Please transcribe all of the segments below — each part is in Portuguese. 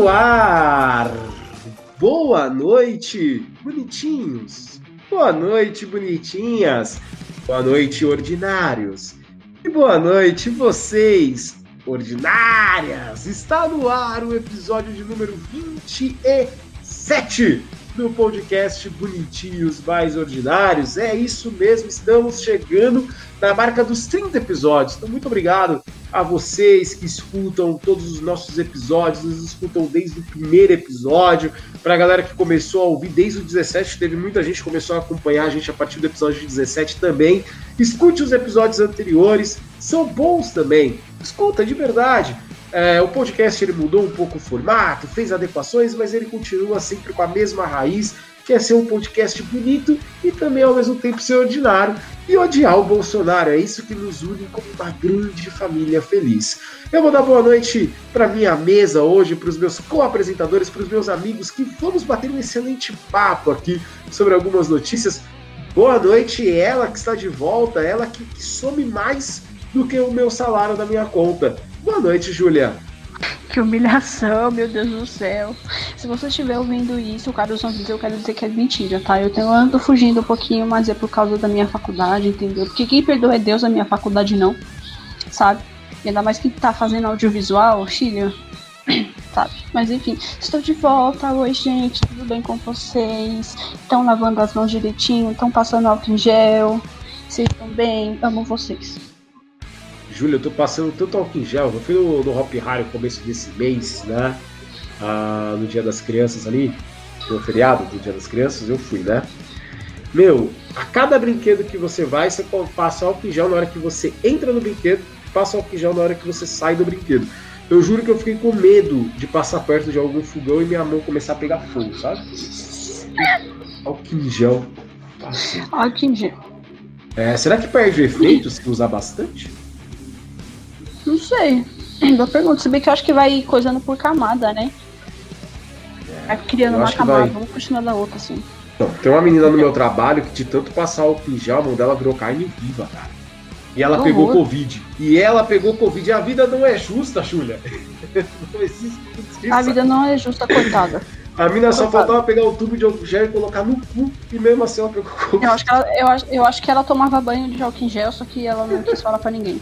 No ar! Boa noite, bonitinhos! Boa noite, bonitinhas! Boa noite, ordinários! E boa noite, vocês, ordinárias! Está no ar o episódio de número 27 do podcast Bonitinhos Mais Ordinários. É isso mesmo, estamos chegando na marca dos 30 episódios. Então, muito obrigado a vocês que escutam todos os nossos episódios, nos escutam desde o primeiro episódio, para a galera que começou a ouvir desde o 17, teve muita gente que começou a acompanhar a gente a partir do episódio 17 também. Escute os episódios anteriores, são bons também. Escuta de verdade. É, o podcast ele mudou um pouco o formato, fez adequações, mas ele continua sempre com a mesma raiz, que é ser um podcast bonito e também ao mesmo tempo ser ordinário e odiar o Bolsonaro. É isso que nos une como uma grande família feliz. Eu vou dar boa noite para minha mesa hoje, para os meus co-apresentadores, para os meus amigos, que vamos bater um excelente papo aqui sobre algumas notícias. Boa noite, ela que está de volta, ela que, que some mais do que o meu salário da minha conta. Boa noite, Júlia. Que humilhação, meu Deus do céu. Se você estiver ouvindo isso, o Carlos não eu quero dizer que é mentira, tá? Eu, tenho, ando fugindo um pouquinho, mas é por causa da minha faculdade, entendeu? Porque quem perdoa é Deus, a minha faculdade não, sabe? E ainda mais que tá fazendo audiovisual, filho, sabe? Mas enfim, estou de volta. Oi, gente, tudo bem com vocês? Estão lavando as mãos direitinho? Estão passando álcool em gel? Vocês estão bem? Amo vocês. Júlia, eu tô passando tanto álcool em gel. Eu fui no, no Hop Harry no começo desse mês, né? Ah, no Dia das Crianças ali, no feriado do Dia das Crianças, eu fui, né? Meu, a cada brinquedo que você vai, você passa álcool em gel na hora que você entra no brinquedo, passa álcool em gel na hora que você sai do brinquedo. Eu juro que eu fiquei com medo de passar perto de algum fogão e minha mão começar a pegar fogo, sabe? Álcool em gel. Álcool em gel. É, será que perde o efeito se usar bastante? Não sei. Boa pergunta. Se bem que eu acho que vai coisando por camada, né? Vai criando uma camada, vai... uma por cima da outra, assim. Não, tem uma menina no meu trabalho que de tanto passar o pijama, a mão dela virou carne viva, cara. E ela pegou. Covid. E ela pegou Covid. E a vida não é justa, Júlia. não existe A vida não é justa, coitada. A mina só faltava pegar o tubo de álcool gel e colocar no cu, e mesmo assim ela pegou Covid. Eu acho que ela, eu acho, eu acho que ela tomava banho de álcool em gel, só que ela não quis falar pra ninguém.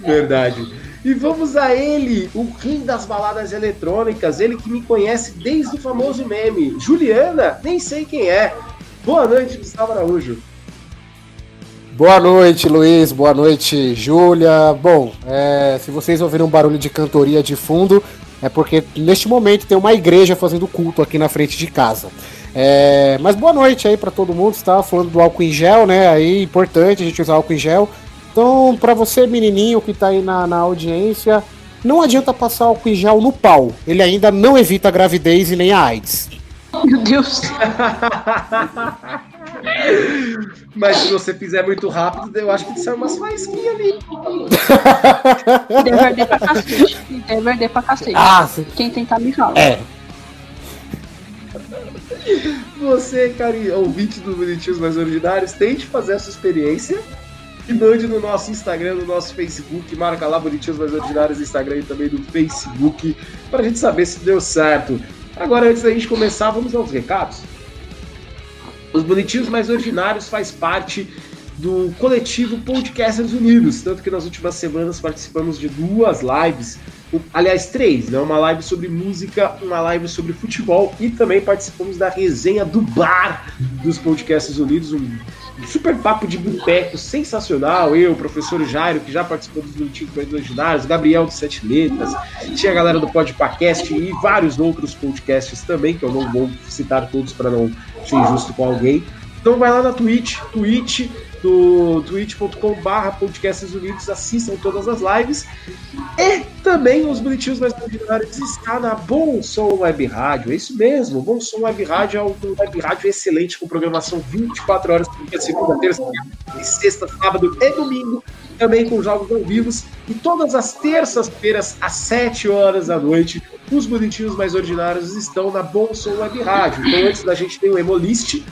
Verdade. E vamos a ele, o rei das baladas eletrônicas, ele que me conhece desde o famoso meme. Juliana, nem sei quem é. Boa noite, Gustavo Araújo. Boa noite, Luiz. Boa noite, Júlia. Bom, é, se vocês ouviram um barulho de cantoria de fundo, é porque neste momento tem uma igreja fazendo culto aqui na frente de casa. É, mas boa noite aí para todo mundo. Estava falando do álcool em gel, né? Aí importante a gente usar álcool em gel. Então, para você, menininho que tá aí na, na audiência, não adianta passar álcool em gel no pau. Ele ainda não evita a gravidez e nem a AIDS. Meu Deus. Mas se você fizer muito rápido, eu acho que sai umas faísquinhas ali. Deve arder pra cacete. Deve arder pra cacete. Ah, Quem tentar me fala. É. Você, cara, ouvinte do Bonitinhos Mais Ordinários, tente fazer essa experiência e mande no nosso Instagram, no nosso Facebook, marca lá Bonitinhos Mais Ordinários Instagram e também no Facebook, para a gente saber se deu certo. Agora, antes da gente começar, vamos aos recados. Os Bonitinhos Mais Ordinários faz parte do coletivo Podcasters Unidos, tanto que nas últimas semanas participamos de duas lives, aliás, três, né? Uma live sobre música, uma live sobre futebol e também participamos da resenha do bar dos Podcasters Unidos, um super papo de boteco sensacional. Eu, o professor Jairo, que já participou dos Minutinhos Imaginários, Gabriel de Sete Letras, tinha a galera do Podpacast e vários outros podcasts também, que eu não vou citar todos para não ser injusto com alguém. Então vai lá na Twitch, Twitch do twitch.com/barra podcasts assistam todas as lives. E também os bonitinhos mais ordinários está na Bom Som Web Rádio. É isso mesmo, Bom Som Web Rádio é um web rádio excelente com programação 24 horas por dia, segunda, terça, sexta, sábado e domingo. Também com jogos ao vivo. E todas as terças-feiras, às 7 horas da noite, os bonitinhos mais ordinários estão na Bom Som Web Rádio. Então, antes da gente ter o Emolist,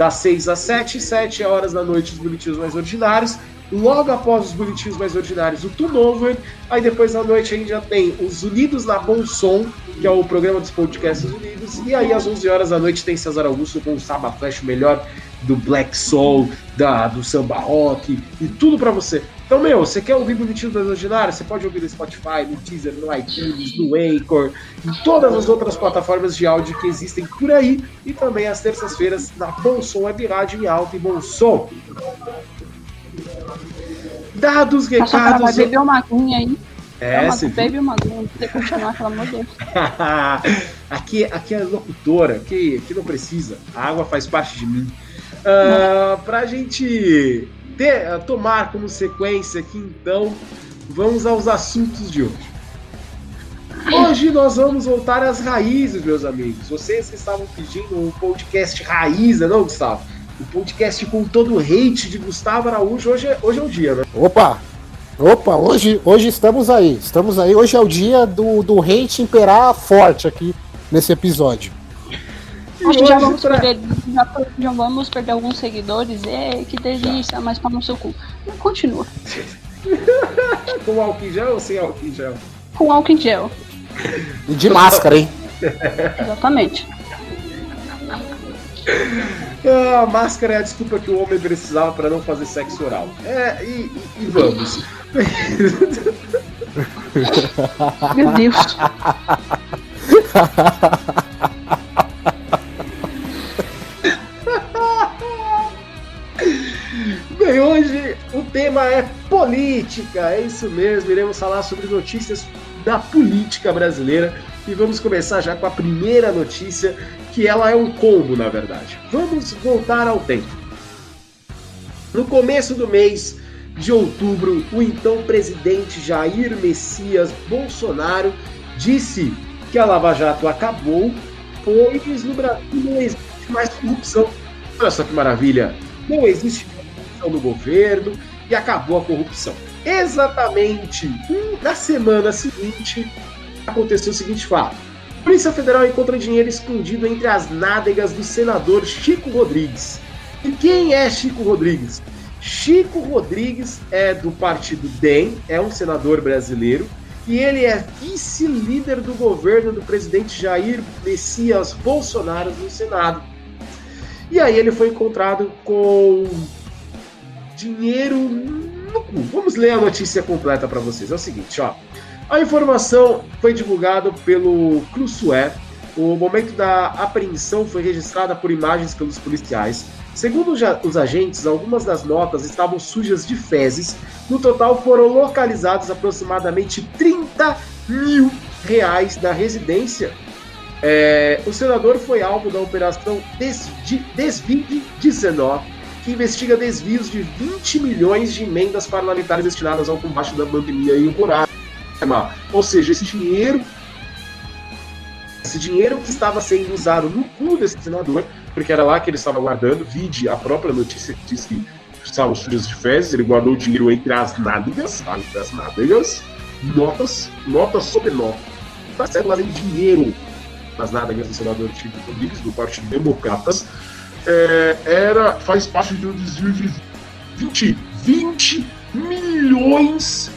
das 6 às 7, 7 horas da noite, os bonitinhos mais ordinários. Logo após os bonitinhos mais ordinários, o Tunover. Aí depois à noite a gente já tem os Unidos na Bom Som, que é o programa dos podcasts unidos. E aí às 11 horas da noite tem César Augusto com o Saba Flash, o melhor do Black Soul, da, do samba rock e tudo para você. Então, meu, você quer ouvir Bonitinhos das Ordinárias? Você pode ouvir no Spotify, no Deezer, no iTunes, no Anchor, em todas as outras plataformas de áudio que existem por aí. E também às terças-feiras na Bom Som Web Rádio em alto e bom som. Dados, recados. Vai beber uma aguinha aí. É, você bebe uma aguinha, você continuar, pelo amor de Deus. aqui, aqui é locutora, que, que não precisa. A água faz parte de mim. Uh, pra gente ter, uh, tomar como sequência aqui, então, vamos aos assuntos de hoje. Hoje nós vamos voltar às raízes, meus amigos. Vocês que estavam pedindo um podcast raiz, não, Gustavo? O um podcast com todo o hate de Gustavo Araújo, hoje é, hoje é o dia, né? Opa! Opa, hoje, hoje estamos aí. Estamos aí. Hoje é o dia do, do hate imperar forte aqui nesse episódio. Acho que já vamos, pra... perder, já, já, vamos perder alguns seguidores. É, que delícia, mas para no seu cu. Continua. Com álcool em gel ou sem álcool em gel? Com álcool em gel. E de máscara, hein? Exatamente. Ah, a máscara é a desculpa que o homem precisava para não fazer sexo oral. É, e, e, e vamos. Meu Deus. tema é política, é isso mesmo. Iremos falar sobre notícias da política brasileira e vamos começar já com a primeira notícia, que ela é um combo, na verdade. Vamos voltar ao tempo. No começo do mês de outubro, o então presidente Jair Messias Bolsonaro disse que a Lava Jato acabou, pois no Brasil não existe mais corrupção. Olha só que maravilha! Não existe corrupção no governo e acabou a corrupção. Exatamente na semana seguinte, aconteceu o seguinte fato. A Polícia Federal encontra dinheiro escondido entre as nádegas do senador Chico Rodrigues. E quem é Chico Rodrigues? Chico Rodrigues é do partido DEM, é um senador brasileiro, e ele é vice-líder do governo do presidente Jair Messias Bolsonaro no Senado. E aí ele foi encontrado com dinheiro no cu. Vamos ler a notícia completa para vocês. É o seguinte, ó. A informação foi divulgada pelo Crusué. O momento da apreensão foi registrada por imagens pelos policiais. Segundo os agentes, algumas das notas estavam sujas de fezes. No total, foram localizados aproximadamente 30 mil reais da residência. É, o senador foi alvo da operação Desvide 19, que investiga desvios de 20 milhões de emendas parlamentares destinadas ao combate da pandemia e o coronavírus. Ou seja, esse dinheiro, esse dinheiro que estava sendo usado no cu desse senador, porque era lá que ele estava guardando, vide a própria notícia que diz que estavam sujos de fezes, ele guardou o dinheiro entre as nádegas, entre as nádegas, notas, notas sobre notas. Tá certo lá de dinheiro nas nádegas do senador Chico Rodrigues, do Partido Democratas, é, era, faz parte de um desvio de 20, 20 milhões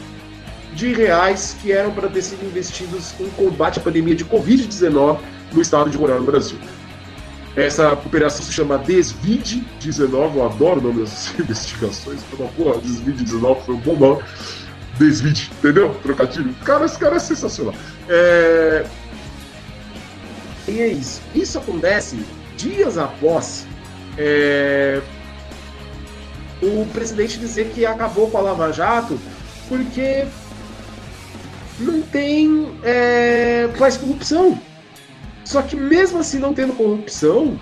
de reais que eram para ter sido investidos em combate à pandemia de Covid-19 no estado de Roraima, no Brasil. Essa operação se chama Desvide-19, eu adoro o nome dessas investigações, uma porra, Desvide-19 foi um bom nome. Desvide, entendeu? Trocadilho. Cara, esse cara é sensacional. É... E é isso. Isso acontece dias após é... o presidente dizer que acabou com a Lava Jato porque não tem é, mais corrupção. Só que mesmo assim não tendo corrupção,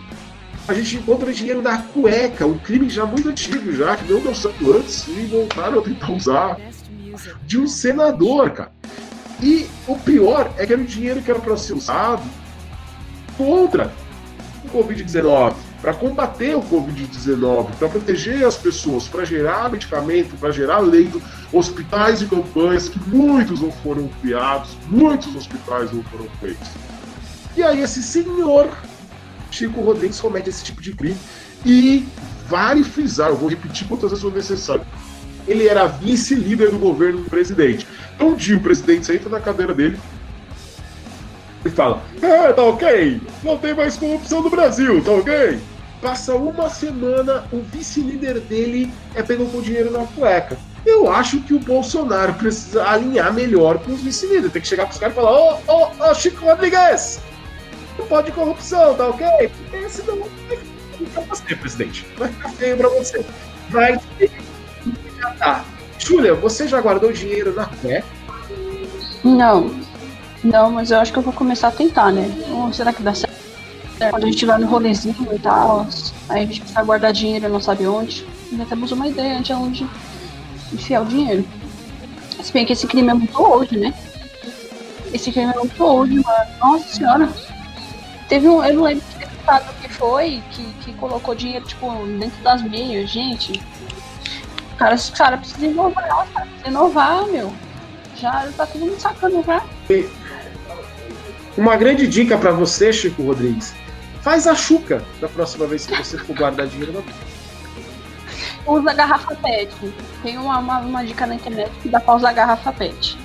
a gente encontra dinheiro na cueca, um crime já muito antigo, já, que não deu certo antes, e voltaram a tentar usar de um senador, cara. E o pior é que era o dinheiro que era para ser usado contra o Covid-19 para combater o Covid-19, para proteger as pessoas, para gerar medicamento, para gerar leito, hospitais e campanhas que muitos não foram criados, muitos hospitais não foram feitos. E aí esse senhor Chico Rodrigues comete esse tipo de crime e vale frisar, eu vou repetir quantas vezes for necessário, ele era vice-líder do governo do presidente. Então, um dia o presidente senta na cadeira dele e fala: É, tá ok, não tem mais corrupção no Brasil, tá ok? Passa uma semana, o vice-líder dele é pegou com dinheiro na cueca. Eu acho que o Bolsonaro precisa alinhar melhor com os vice-líderes. Tem que chegar pros caras e falar: Ô, ô, ô, Chico Rodrigues, não pode corrupção, tá ok? Porque senão vai ficar pra você, presidente. Vai ficar feio pra você. Vai já tá. Júlia, você já guardou dinheiro na cueca? Não. Não, mas eu acho que eu vou começar a tentar, né? Ou será que dá certo? Quando a gente vai no rolezinho e tal, aí a gente precisa guardar dinheiro não sabe onde. Já temos uma ideia de onde enfiar o dinheiro. Se bem que esse crime é muito hoje, né? Esse crime é muito hoje, mano. Nossa senhora. Teve um. Eu não lembro que deputado que foi que, que colocou dinheiro, tipo, dentro das meias, gente. Cara, os caras precisam inovar, cara. Precisa inovar, meu. Já tá todo mundo sacando já. Uma grande dica pra você, Chico Rodrigues. Faz a chuca da próxima vez que você for guardar dinheiro na Usa garrafa PET. Tem uma, uma, uma dica na internet que dá pra usar garrafa PET.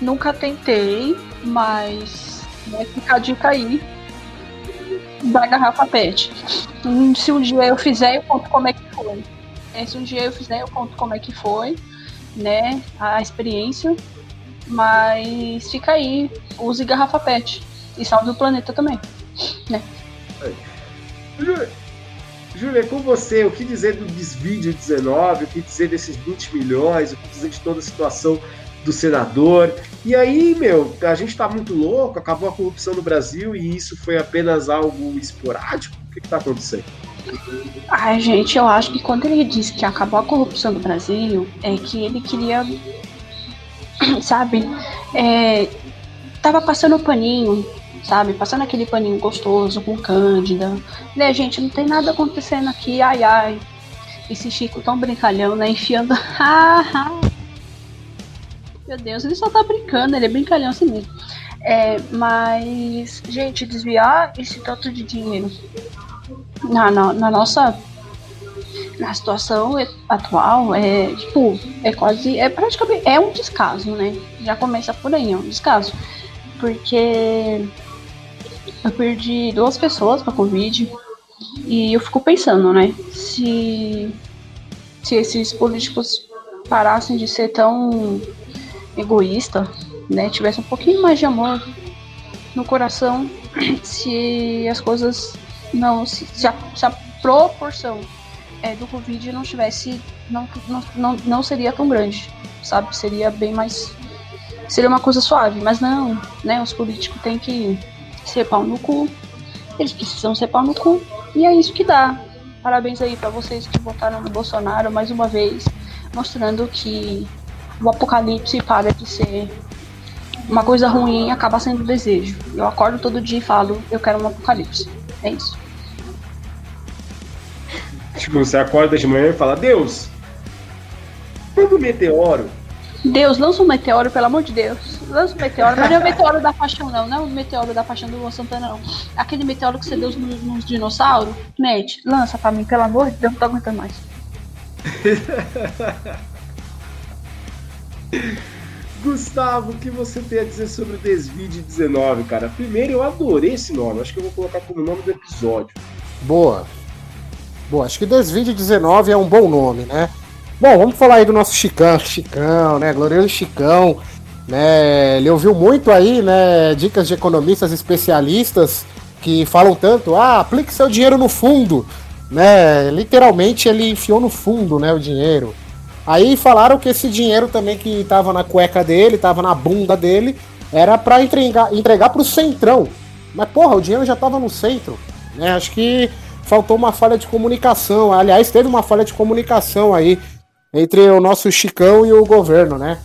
Nunca tentei, mas vai ficar a dica aí da garrafa PET. Se um dia eu fizer, eu conto como é que foi. É, Se um dia eu fizer, eu conto como é que foi, né? A experiência. Mas fica aí, use garrafa PET. E salve o planeta também. Né? Júlia, Júlia, com você, o que dizer do desvídio 19, o que dizer desses 20 milhões, o que dizer de toda a situação do senador? E aí, meu, a gente tá muito louco, acabou a corrupção no Brasil e isso foi apenas algo esporádico? O que, que tá acontecendo? Ai, gente, eu acho que quando ele disse que acabou a corrupção no Brasil, é que ele queria, sabe, é, tava passando o paninho, sabe, passando aquele paninho gostoso com Cândida. Né, gente, não tem nada acontecendo aqui, ai, ai. Esse Chico tão brincalhão, né, enfiando. Meu Deus, ele só tá brincando, ele é brincalhão assim mesmo. É, mas, gente, desviar esse tanto de dinheiro na, na, na nossa na situação atual é tipo é quase é praticamente é um descaso né já começa por aí é um descaso porque eu perdi duas pessoas para covid. E eu fico pensando né? Se se esses políticos parassem de ser tão egoísta né? Tivesse um pouquinho mais de amor no coração se as coisas não se, se, a, se a proporção é, do Covid não tivesse não, não, não, não seria tão grande sabe? Seria bem mais seria uma coisa suave. Mas não né? Os políticos têm que ser pau no cu eles precisam ser pau no cu e é isso que dá parabéns aí para vocês que votaram no Bolsonaro mais uma vez mostrando que o apocalipse para de ser uma coisa ruim acaba sendo desejo. Eu acordo todo dia e falo, eu quero um apocalipse. É isso. Tipo, você acorda de manhã e fala, Deus, quando o meteoro. Deus, lança um meteoro, pelo amor de Deus. Lança um meteoro, mas não é o meteoro da paixão, não. Não é o meteoro da paixão do Luan Santana, não. Aquele meteoro que você deu nos, nos dinossauros, mete, lança pra mim, pelo amor de Deus, não tô aguentando mais. Gustavo, o que você tem a dizer sobre o Desvide 19, cara? Primeiro, eu adorei esse nome. Acho que eu vou colocar como nome do episódio. Boa. Boa, acho que Desvide 19 é um bom nome, né? Bom, vamos falar aí do nosso Chicão, Chicão, né? Glorioso Chicão, né? Ele ouviu muito aí, né? Dicas de economistas especialistas que falam tanto, ah, aplique seu dinheiro no fundo, né? Literalmente ele enfiou no fundo, né, o dinheiro. Aí falaram que esse dinheiro também que tava na cueca dele, tava na bunda dele, era para entregar, entregar pro centrão. Mas porra, o dinheiro já tava no centro, né? Acho que faltou uma falha de comunicação. Aliás, teve uma falha de comunicação aí entre o nosso Chicão e o governo, né?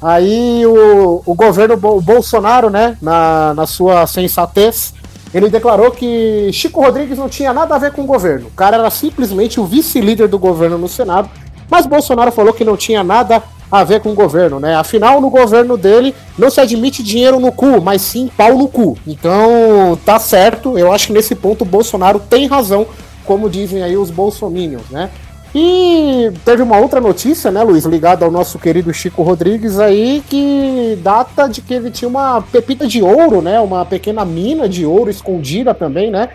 Aí o, o governo, o Bolsonaro, né, na, na sua sensatez, ele declarou que Chico Rodrigues não tinha nada a ver com o governo. O cara era simplesmente o vice-líder do governo no Senado, mas Bolsonaro falou que não tinha nada a ver com o governo, né? Afinal, no governo dele não se admite dinheiro no cu, mas sim pau no cu. Então, tá certo. Eu acho que nesse ponto o Bolsonaro tem razão, como dizem aí os bolsominions, né? E teve uma outra notícia, né, Luiz, ligada ao nosso querido Chico Rodrigues aí, que data de que ele tinha uma pepita de ouro, né, uma pequena mina de ouro escondida também, né.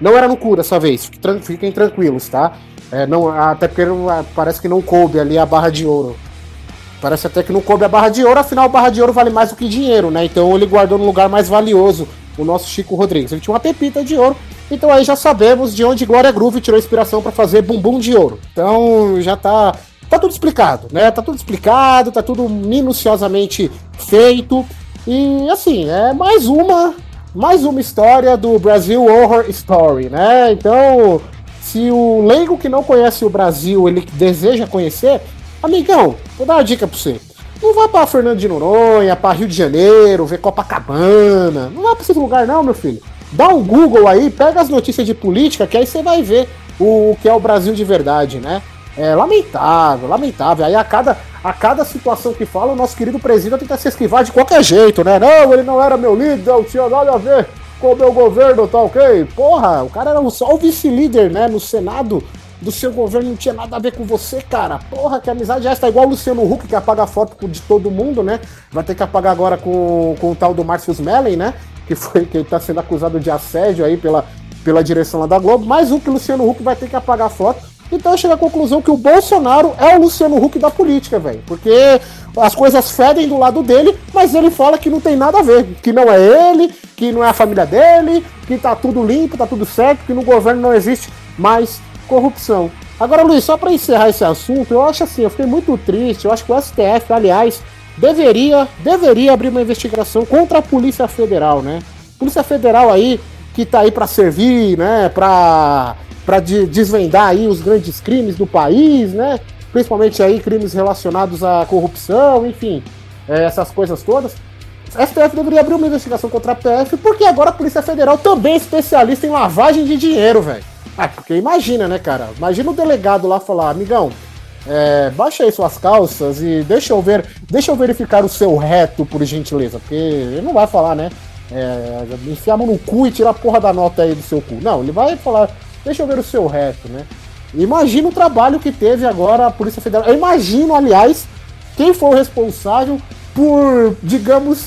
Não era no cu dessa vez, fiquem tranquilos, tá? É, não, até porque parece que não coube ali a barra de ouro. Parece até que não coube a barra de ouro, afinal a barra de ouro vale mais do que dinheiro, né? Então ele guardou no lugar mais valioso o nosso Chico Rodrigues. Ele tinha uma pepita de ouro, então aí já sabemos de onde Glória Groove tirou inspiração para fazer bumbum de ouro. Então já tá tá tudo explicado, né? Tá tudo explicado, tá tudo minuciosamente feito. E assim, é mais uma mais uma história do Brasil Horror Story, né? Então, se o leigo que não conhece o Brasil, ele deseja conhecer, amigão, vou dar uma dica pra você. Não vá pra Fernando de Noronha, pra Rio de Janeiro, ver Copacabana. Não vá pra esse lugar não, meu filho. Dá um Google aí, pega as notícias de política, que aí você vai ver o, o que é o Brasil de verdade, né? É lamentável, lamentável. Aí a cada, a cada situação que fala, o nosso querido presidente tenta se esquivar de qualquer jeito, né? Não, ele não era meu líder, não tinha nada a ver com o meu governo, tá ok? Porra, o cara era só o vice-líder, né? No Senado do seu governo não tinha nada a ver com você, cara. Porra, que amizade é essa? Tá igual o Luciano Huck, que apaga foto de todo mundo, né? Vai ter que apagar agora com, com o tal do Márcio Mellen, né? Que foi que tá sendo acusado de assédio aí pela, pela direção lá da Globo. Mais um que o Luciano Huck vai ter que apagar a foto. Então eu chego à conclusão que o Bolsonaro é o Luciano Huck da política, velho. Porque as coisas fedem do lado dele, mas ele fala que não tem nada a ver. Que não é ele, que não é a família dele, que tá tudo limpo, tá tudo certo, que no governo não existe mais corrupção. Agora, Luiz, só para encerrar esse assunto, eu acho assim, eu fiquei muito triste. Eu acho que o STF, aliás, deveria, deveria abrir uma investigação contra a Polícia Federal, né? Polícia Federal aí que tá aí para servir, né? Para para de, desvendar aí os grandes crimes do país, né? Principalmente aí crimes relacionados à corrupção, enfim, é, essas coisas todas. A STF deveria abrir uma investigação contra a PF, porque agora a Polícia Federal também é especialista em lavagem de dinheiro, velho. Ah, porque imagina, né, cara? Imagina o delegado lá falar, amigão, é, baixa aí suas calças e deixa eu ver, deixa eu verificar o seu reto, por gentileza. Porque ele não vai falar, né? É, enfiar a mão no cu e tirar a porra da nota aí do seu cu. Não, ele vai falar, deixa eu ver o seu reto, né? Imagina o trabalho que teve agora a Polícia Federal. Eu imagino, aliás, quem foi o responsável por, digamos,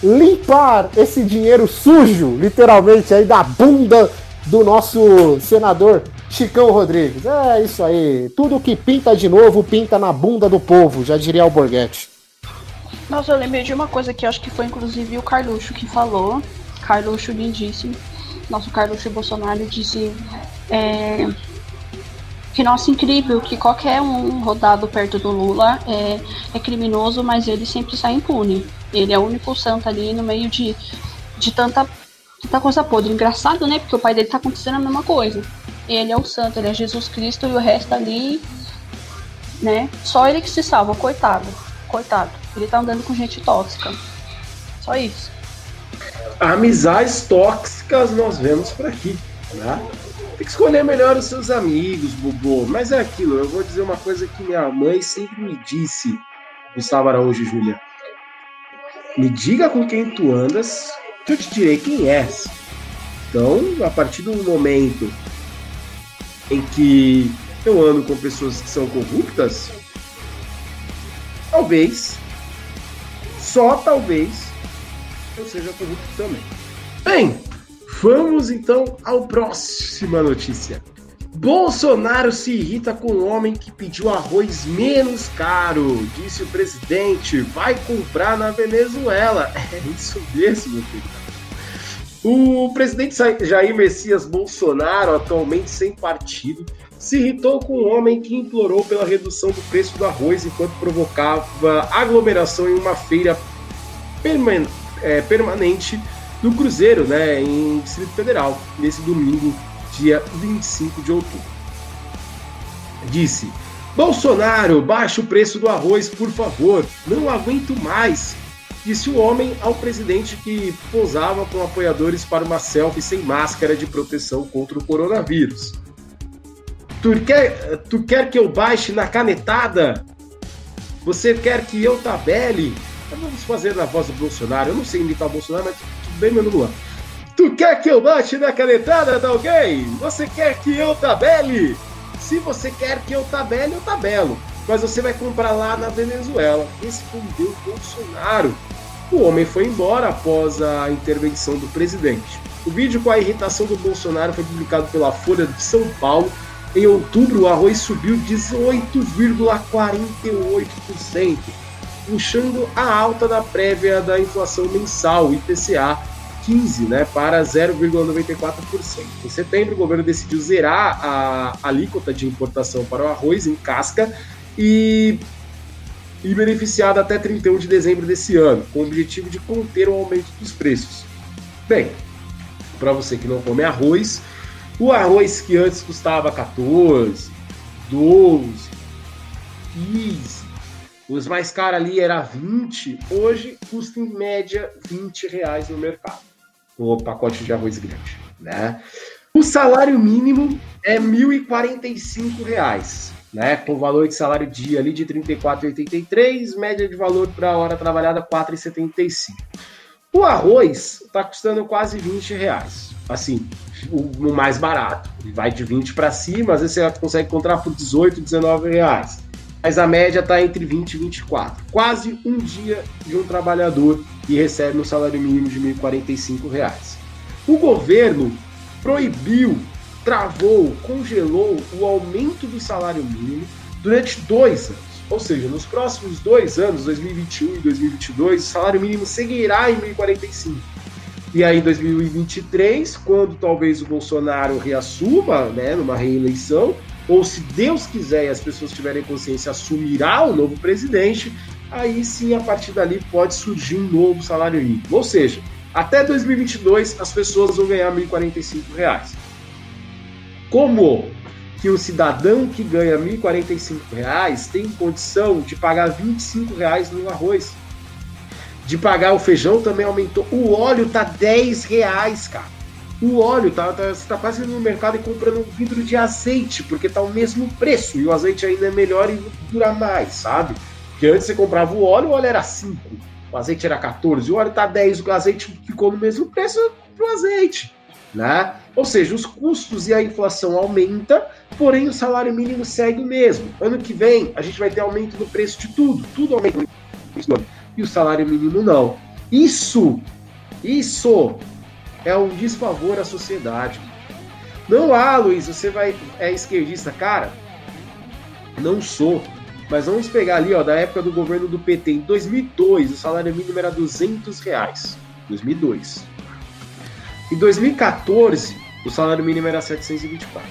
limpar esse dinheiro sujo, literalmente, aí da bunda do nosso senador Chicão Rodrigues. É isso aí. Tudo que pinta de novo, pinta na bunda do povo, já diria o Borghetti. Nossa, eu lembrei de uma coisa que acho que foi inclusive o Carluxo que falou. Carluxo lindíssimo. Nosso Carluxo Bolsonaro disse é, que, nossa, incrível que qualquer um rodado perto do Lula é, é criminoso, mas ele sempre sai impune. Ele é o único santo ali no meio de, de tanta tá coisa podre. Engraçado, né? Porque o pai dele tá acontecendo a mesma coisa. Ele é o santo, ele é Jesus Cristo e o resto ali, né? Só ele que se salva, coitado. Coitado. Ele tá andando com gente tóxica. Só isso. Amizades tóxicas nós vemos por aqui, né? Tem que escolher melhor os seus amigos, Bobo. Mas é aquilo, eu vou dizer uma coisa que minha mãe sempre me disse, Gustavo Araújo Júlia. Me diga com quem tu andas, eu te direi quem és. Então, a partir do momento em que eu ando com pessoas que são corruptas, talvez, só talvez, eu seja corrupto também. Bem, vamos então ao próxima notícia. Bolsonaro se irrita com o homem que pediu arroz menos caro, disse o presidente. Vai comprar na Venezuela. É isso mesmo, filho. O presidente Jair Messias Bolsonaro, atualmente sem partido, se irritou com um homem que implorou pela redução do preço do arroz enquanto provocava aglomeração em uma feira perman é, permanente do Cruzeiro, né, em Distrito Federal, nesse domingo, dia 25 de outubro. Disse: Bolsonaro, baixe o preço do arroz, por favor, não aguento mais disse o homem ao presidente que posava com apoiadores para uma selfie sem máscara de proteção contra o coronavírus. Tu quer, tu quer que eu baixe na canetada? Você quer que eu tabele? Vamos fazer na voz do Bolsonaro. Eu não sei imitar o Bolsonaro, mas tudo bem, meu Luan. Tu quer que eu baixe na canetada, tá ok? Você quer que eu tabele? Se você quer que eu tabele, eu tabelo. Mas você vai comprar lá na Venezuela. Respondeu Bolsonaro. O homem foi embora após a intervenção do presidente. O vídeo com a irritação do Bolsonaro foi publicado pela Folha de São Paulo. Em outubro, o arroz subiu 18,48%, puxando a alta da prévia da inflação mensal, IPCA 15, né, para 0,94%. Em setembro, o governo decidiu zerar a alíquota de importação para o arroz em casca e, e beneficiado até 31 de dezembro desse ano, com o objetivo de conter o aumento dos preços. Bem, para você que não come arroz, o arroz que antes custava 14, 12, 15, os mais caros ali era 20, hoje custa em média 20 reais no mercado, o pacote de arroz grande, né? O salário mínimo é 1.045 reais, né? Com valor de salário dia ali de R$ 34,83, média de valor para hora trabalhada R$ 4,75. O arroz está custando quase 20 reais. Assim, o, o mais barato. Vai de 20 para cima, às vezes você consegue encontrar por 18, 19 reais. Mas a média está entre 20 e 24. Quase um dia de um trabalhador que recebe um salário mínimo de 1.045 reais. O governo proibiu, travou, congelou o aumento do salário mínimo durante dois anos. Ou seja, nos próximos dois anos, 2021 e 2022, o salário mínimo seguirá em 1.045. E aí, em 2023, quando talvez o Bolsonaro reassuma, né, numa reeleição, ou se Deus quiser e as pessoas tiverem consciência, assumirá o novo presidente, aí sim, a partir dali, pode surgir um novo salário mínimo. Ou seja, até 2022, as pessoas vão ganhar R$ 1.045. Como que o cidadão que ganha R$ 1.045 tem condição de pagar 25 reais no arroz. De pagar o feijão também aumentou. O óleo tá 10 reais, cara. O óleo tá, tá, você tá quase no mercado e comprando um vidro de azeite, porque tá o mesmo preço. E o azeite ainda é melhor e dura mais, sabe? Porque antes você comprava o óleo, o óleo era 5. O azeite era 14, o óleo tá 10, o azeite ficou no mesmo preço pro azeite, né? Ou seja, os custos e a inflação aumenta, porém o salário mínimo segue o mesmo. Ano que vem a gente vai ter aumento no preço de tudo, tudo aumenta e o salário mínimo não. Isso, isso é um desfavor à sociedade. Não há, Luiz, você vai é esquerdista, cara. Não sou. Mas vamos pegar ali, ó, da época do governo do PT, em 2002, o salário mínimo era 200 reais. 2002. Em 2014, o salário mínimo era 724.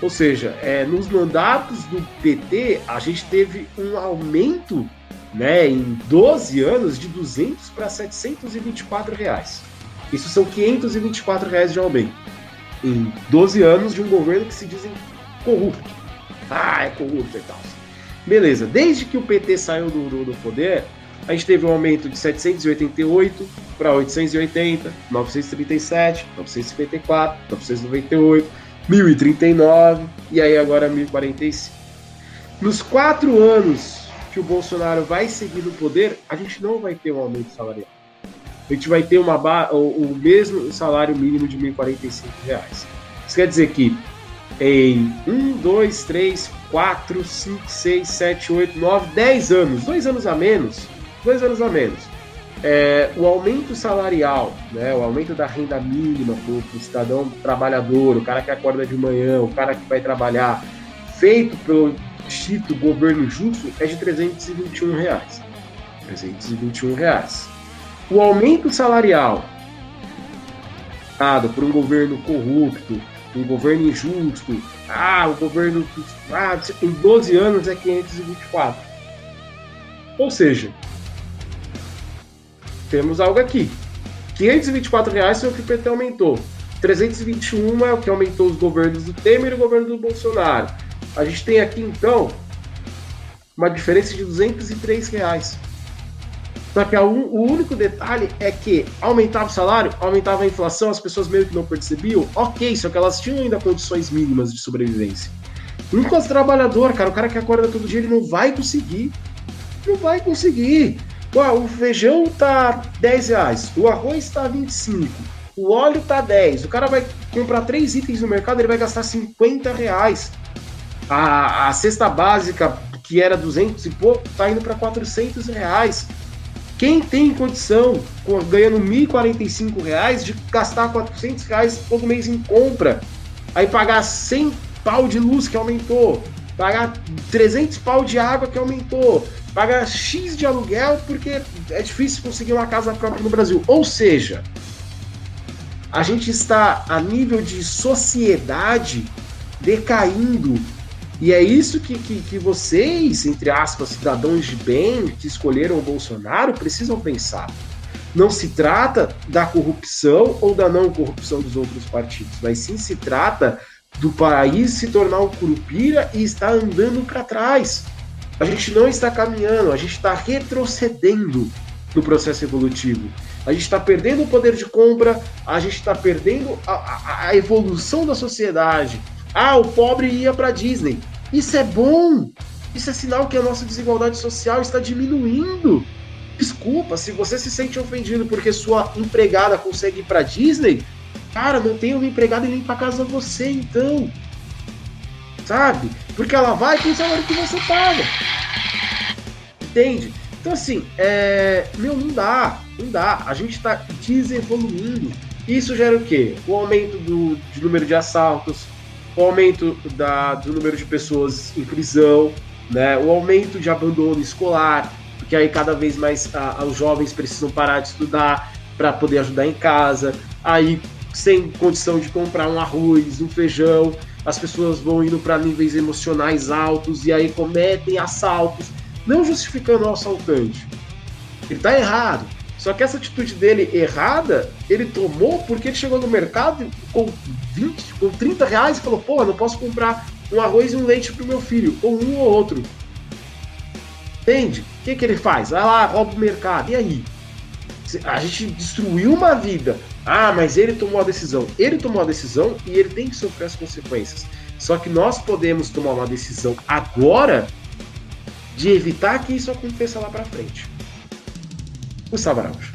Ou seja, é, nos mandatos do PT, a gente teve um aumento né, em 12 anos de 200 para 724 reais. Isso são 524 reais de aumento. Em 12 anos de um governo que se dizem corrupto. Ah, é corrupto e tal. Beleza, desde que o PT saiu do, do, do poder, a gente teve um aumento de 788 para 880, 937, 954, 998, 1039 e aí agora 1045. Nos quatro anos que o Bolsonaro vai seguir no poder, a gente não vai ter um aumento salarial. A gente vai ter uma o, mesmo salário mínimo de 1.045 reais. Isso quer dizer que em 1, 2, 3, 4, 5, 6, 7, 8, 9, 10 anos, dois anos a menos, dois anos a menos, é, o aumento salarial, né, o aumento da renda mínima para o cidadão trabalhador, o cara que acorda de manhã, o cara que vai trabalhar, feito pelo dito governo justo, é de 321 reais. 321 reais. O aumento salarial dado por um governo corrupto, um governo injusto, ah, o governo ah, em 12 anos é 524. Ou seja, temos algo aqui. 524 reais foi o que o PT aumentou. 321 é o que aumentou os governos do Temer e o governo do Bolsonaro. A gente tem aqui então uma diferença de 203 reais. Só que o único detalhe é que aumentava o salário, aumentava a inflação, as pessoas meio que não percebiam. Ok, só que elas tinham ainda condições mínimas de sobrevivência. Enquanto trabalhador, cara, o cara que acorda todo dia, ele não vai conseguir. Não vai conseguir. O feijão tá 10 reais, o arroz tá 25, o óleo tá 10. O cara vai comprar três itens no mercado, ele vai gastar 50 reais. A, a cesta básica, que era 200 e pouco, está indo para 400 reais. Quem tem condição, ganhando R$ 1.045, de gastar 400 reais todo mês em compra, aí pagar 100 pau de luz que aumentou, pagar 300 pau de água que aumentou, pagar X de aluguel porque é difícil conseguir uma casa própria no Brasil. Ou seja, a gente está a nível de sociedade decaindo. E é isso que, que, que vocês, entre aspas, cidadãos de bem que escolheram o Bolsonaro, precisam pensar. Não se trata da corrupção ou da não corrupção dos outros partidos, mas sim se trata do país se tornar um curupira e estar andando para trás. A gente não está caminhando, a gente está retrocedendo no processo evolutivo. A gente está perdendo o poder de compra, a gente está perdendo a, a, a, evolução da sociedade. Ah, o pobre ia para Disney. Isso é bom. Isso é sinal que a nossa desigualdade social está diminuindo. Desculpa, se você se sente ofendido porque sua empregada consegue ir para Disney, Cara, não tem uma empregada e limpa a casa você, então. Sabe? Porque ela vai com o salário que você paga. Entende? Então, assim, é... meu, não dá. Não dá. A gente tá desevoluindo. Isso gera o quê? O aumento do de número de assaltos, o aumento da, do número de pessoas em prisão, né? o aumento de abandono escolar, porque aí cada vez mais a, os jovens precisam parar de estudar para poder ajudar em casa. Aí sem condição de comprar um arroz, um feijão, as pessoas vão indo para níveis emocionais altos e aí cometem assaltos, não justificando o assaltante. Ele está errado. Só que essa atitude dele errada, ele tomou porque ele chegou no mercado com 20, com 30 reais e falou: pô, não posso comprar um arroz e um leite pro meu filho, ou um ou outro. Entende? O que, que ele faz? Vai lá, rouba o mercado. E aí? A gente destruiu uma vida ah, mas ele tomou a decisão. Ele tomou a decisão e ele tem que sofrer as consequências. Só que nós podemos tomar uma decisão agora de evitar que isso aconteça lá para frente. Gustavo Araújo.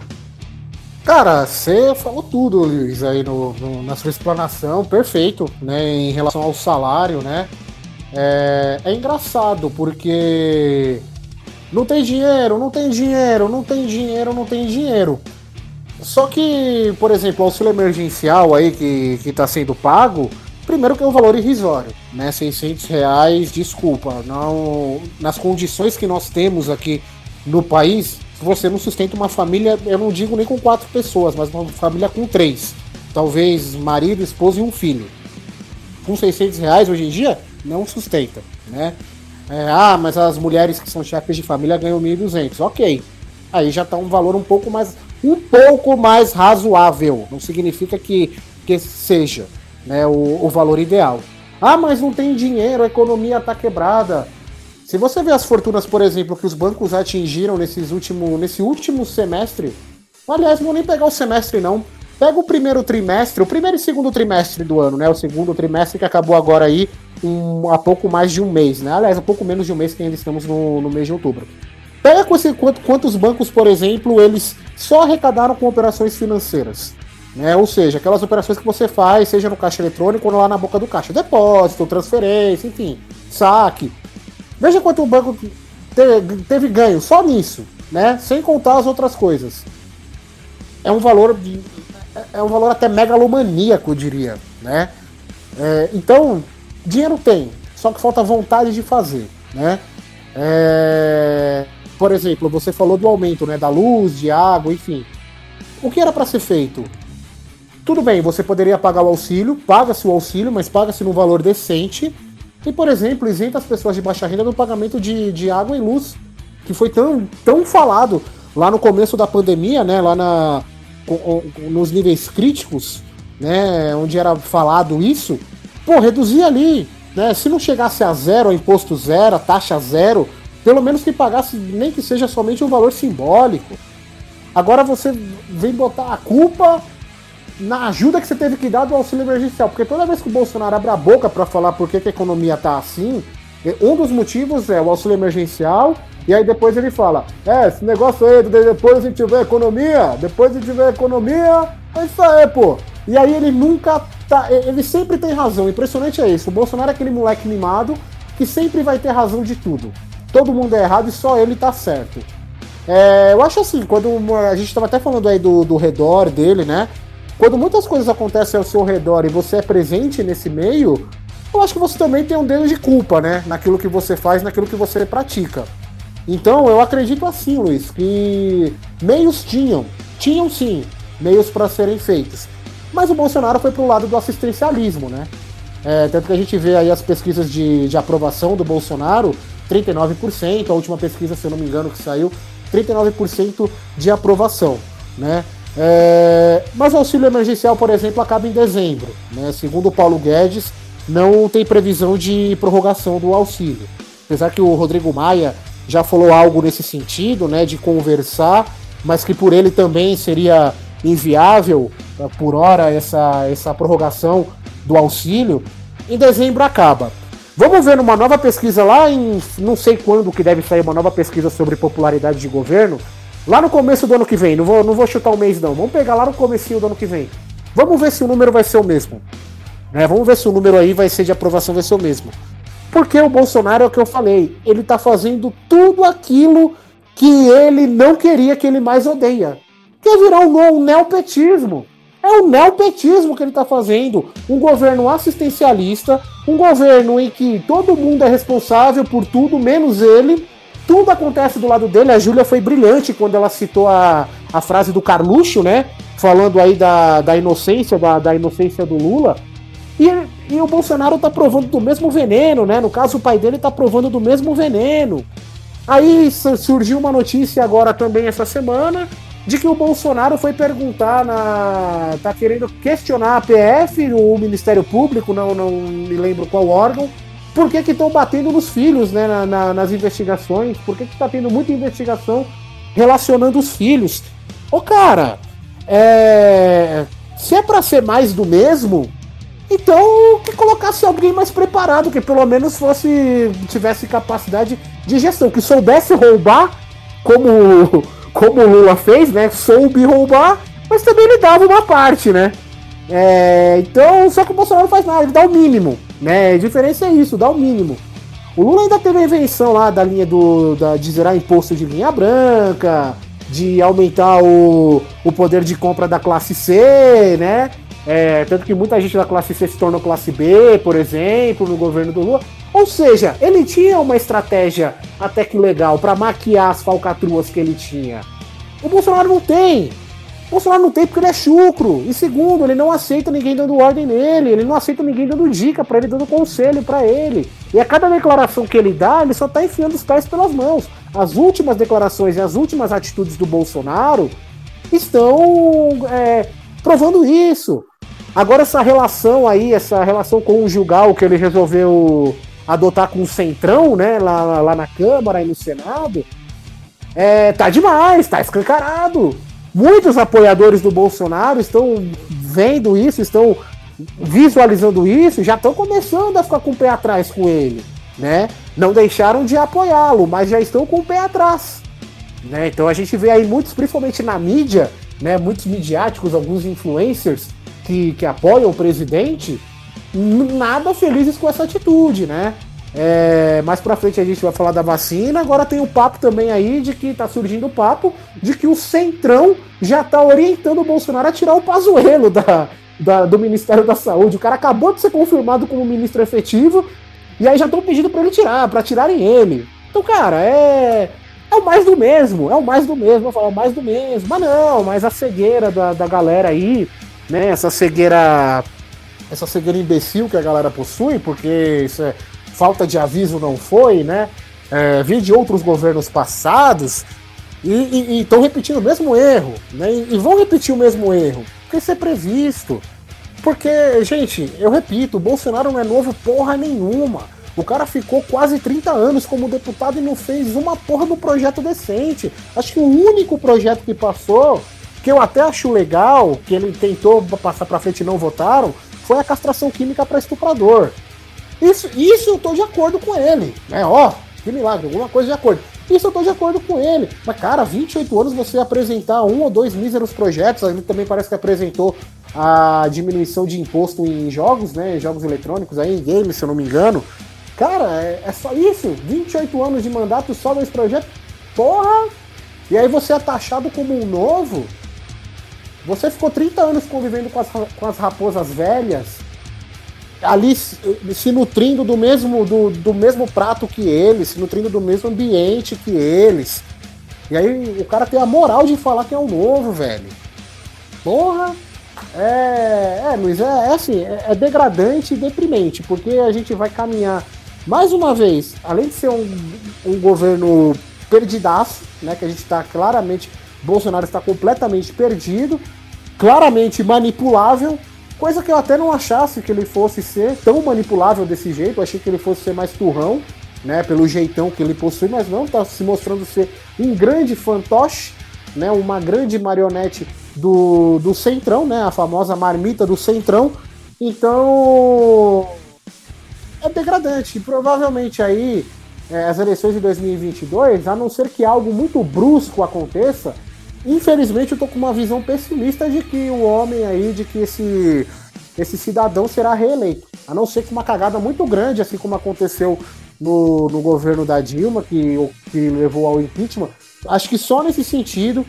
Cara, você falou tudo, Luiz, aí no, no, na sua explanação, perfeito, né, em relação ao salário, né? É, é engraçado porque não tem dinheiro, não tem dinheiro, não tem dinheiro, não tem dinheiro. Só que, por exemplo, o auxílio emergencial aí que está sendo pago, primeiro que é um valor irrisório, né? 600 reais, desculpa, não, nas condições que nós temos aqui no país, você não sustenta uma família, eu não digo nem com quatro pessoas, mas uma família com três. Talvez marido, esposa e um filho. Com 600 reais hoje em dia, não sustenta, né? É, ah, mas as mulheres que são chefes de família ganham 1.200. Ok. Aí já está um valor um pouco mais um pouco mais razoável. Não significa que, que seja né, o, o valor ideal. Ah, mas não tem dinheiro, a economia está quebrada. Se você vê as fortunas, por exemplo, que os bancos atingiram nesses último, nesse último semestre, aliás, não vou nem pegar o semestre não. Pega o primeiro trimestre, o primeiro e segundo trimestre do ano, né? O segundo trimestre que acabou agora aí um, há pouco mais de um mês, né? Aliás, há pouco menos de um mês que ainda estamos no, no mês de outubro. Pega quanto, quantos bancos, por exemplo, eles só arrecadaram com operações financeiras. Né? Ou seja, aquelas operações que você faz, seja no caixa eletrônico ou lá na boca do caixa. Depósito, transferência, enfim, saque. Veja quanto o banco teve, teve ganho só nisso, né? Sem contar as outras coisas. É um valor é um valor até megalomaníaco, eu diria, né? É, então, dinheiro tem, só que falta vontade de fazer, né? É, por exemplo, você falou do aumento né, da luz, de água, enfim. O que era para ser feito? Tudo bem, você poderia pagar o auxílio, paga-se o auxílio, mas paga-se num valor decente. E, por exemplo, isenta as pessoas de baixa renda do pagamento de, de água e luz, que foi tão, tão falado lá no começo da pandemia, né? Lá na, nos níveis críticos, né? Onde era falado isso. Pô, reduzir ali, né? Se não chegasse a zero, a imposto zero, a taxa zero, pelo menos que pagasse, nem que seja somente um valor simbólico. Agora você vem botar a culpa na ajuda que você teve que dar do auxílio emergencial. Porque toda vez que o Bolsonaro abre a boca para falar por que, que a economia está assim, um dos motivos é o auxílio emergencial, e aí depois ele fala: É, esse negócio aí, depois a gente vê economia, depois a gente vê economia, é isso aí, pô. E aí ele nunca tá. Ele sempre tem razão. Impressionante é isso. O Bolsonaro é aquele moleque mimado que sempre vai ter razão de tudo. Todo mundo é errado e só ele tá certo. É, eu acho assim, quando a gente estava até falando aí do, do redor dele, né? Quando muitas coisas acontecem ao seu redor e você é presente nesse meio, eu acho que você também tem um dedo de culpa, né? Naquilo que você faz, naquilo que você pratica. Então eu acredito assim, Luiz, que meios tinham, tinham sim, meios para serem feitos. Mas o Bolsonaro foi pro lado do assistencialismo, né? É, tanto que a gente vê aí as pesquisas de, de aprovação do Bolsonaro, 39%, a última pesquisa, se eu não me engano, que saiu, 39% de aprovação, né? É, mas o auxílio emergencial, por exemplo, acaba em dezembro. Né? Segundo o Paulo Guedes, não tem previsão de prorrogação do auxílio. Apesar que o Rodrigo Maia já falou algo nesse sentido, né, de conversar, mas que por ele também seria inviável tá, por hora essa, essa prorrogação do auxílio. Em dezembro acaba. Vamos ver numa nova pesquisa lá em não sei quando que deve sair uma nova pesquisa sobre popularidade de governo. Lá no começo do ano que vem, não vou, não vou chutar o um mês não. Vamos pegar lá no começo do ano que vem. Vamos ver se o número vai ser o mesmo. Né? Vamos ver se o número aí vai ser de aprovação vai ser o mesmo. Porque o Bolsonaro é o que eu falei, ele tá fazendo tudo aquilo que ele não queria que ele mais odeia. Que é virar um, um neopetismo. É o neopetismo que ele está fazendo. Um governo assistencialista, um governo em que todo mundo é responsável por tudo, menos ele. Tudo acontece do lado dele. A Júlia foi brilhante quando ela citou a, a frase do Carluxo, né? Falando aí da, da inocência, da, da inocência do Lula. E, e o Bolsonaro tá provando do mesmo veneno, né? No caso, o pai dele tá provando do mesmo veneno. Aí surgiu uma notícia agora também essa semana de que o Bolsonaro foi perguntar na. tá querendo questionar a PF, o Ministério Público, não, não me lembro qual órgão, por que estão batendo nos filhos, né, na, na, nas investigações, por que está tendo muita investigação relacionando os filhos. Ô cara, é... se é para ser mais do mesmo, então que colocasse alguém mais preparado, que pelo menos fosse tivesse capacidade de gestão, que soubesse roubar como como o Lula fez, né? Soube roubar, mas também ele dava uma parte, né? É, então, só que o Bolsonaro não faz nada, ele dá o mínimo, né? A diferença é isso, dá o mínimo. O Lula ainda teve a invenção lá da linha do, da, de zerar imposto de linha branca, de aumentar o, o poder de compra da classe C, né? É, tanto que muita gente da classe C se tornou classe B, por exemplo, no governo do Lula. Ou seja, ele tinha uma estratégia até que legal para maquiar as falcatruas que ele tinha. O Bolsonaro não tem. O Bolsonaro não tem porque ele é chucro. E segundo, ele não aceita ninguém dando ordem nele, ele não aceita ninguém dando dica para ele, dando conselho para ele. E a cada declaração que ele dá, ele só tá enfiando os pés pelas mãos. As últimas declarações e as últimas atitudes do Bolsonaro estão é, provando isso. Agora essa relação aí, essa relação conjugal que ele resolveu adotar com o Centrão, né, lá, lá na Câmara e no Senado, é, tá demais, tá escancarado. Muitos apoiadores do Bolsonaro estão vendo isso, estão visualizando isso, já estão começando a ficar com o pé atrás com ele, né? Não deixaram de apoiá-lo, mas já estão com o pé atrás. Né? Então a gente vê aí muitos, principalmente na mídia, né, muitos midiáticos, alguns influencers, que, que apoiam o presidente, nada felizes com essa atitude, né? É, mais pra frente a gente vai falar da vacina. Agora tem o papo também aí de que tá surgindo o papo de que o Centrão já tá orientando o Bolsonaro a tirar o Pazuello da, da, do Ministério da Saúde. O cara acabou de ser confirmado como ministro efetivo e aí já estão pedindo para ele tirar, para tirarem ele. Então, cara, é. É o mais do mesmo, é o mais do mesmo. Falar, é o mais do mesmo. Mas não, mas a cegueira da, da galera aí né, essa cegueira essa cegueira imbecil que a galera possui, porque isso é falta de aviso não foi, né? É, vi de outros governos passados e estão repetindo o mesmo erro, né? E, e vão repetir o mesmo erro, porque isso é previsto. Porque, gente, eu repito, o Bolsonaro não é novo porra nenhuma. O cara ficou quase 30 anos como deputado e não fez uma porra do projeto decente. Acho que o único projeto que passou que eu até acho legal, que ele tentou passar pra frente e não votaram, foi a castração química para estuprador. Isso, isso eu tô de acordo com ele. Né? Ó, que milagre, alguma coisa de acordo. Isso eu tô de acordo com ele. Mas, cara, 28 anos você apresentar um ou dois míseros projetos, ele também parece que apresentou a diminuição de imposto em jogos, né? Jogos eletrônicos aí, em games, se eu não me engano. Cara, é, é só isso. 28 anos de mandato só nesse projeto. Porra! E aí você é taxado como um novo. Você ficou 30 anos convivendo com as, com as raposas velhas, ali se nutrindo do mesmo, do, do mesmo prato que eles, se nutrindo do mesmo ambiente que eles. E aí o cara tem a moral de falar que é o novo, velho. Porra! É, é Luiz, é, é assim, é, é degradante e deprimente, porque a gente vai caminhar mais uma vez, além de ser um, um governo perdidaço, né? Que a gente está claramente. Bolsonaro está completamente perdido, claramente manipulável, coisa que eu até não achasse que ele fosse ser tão manipulável desse jeito. Eu achei que ele fosse ser mais turrão, né? Pelo jeitão que ele possui, mas não, está se mostrando ser um grande fantoche, né? Uma grande marionete do, do Centrão, né? A famosa marmita do Centrão. Então é degradante. Provavelmente aí é, as eleições de 2022, a não ser que algo muito brusco aconteça, infelizmente eu tô com uma visão pessimista de que o homem aí, de que esse, esse cidadão será reeleito. A não ser que uma cagada muito grande, assim como aconteceu no, no governo da Dilma, que, que levou ao impeachment. Acho que só nesse sentido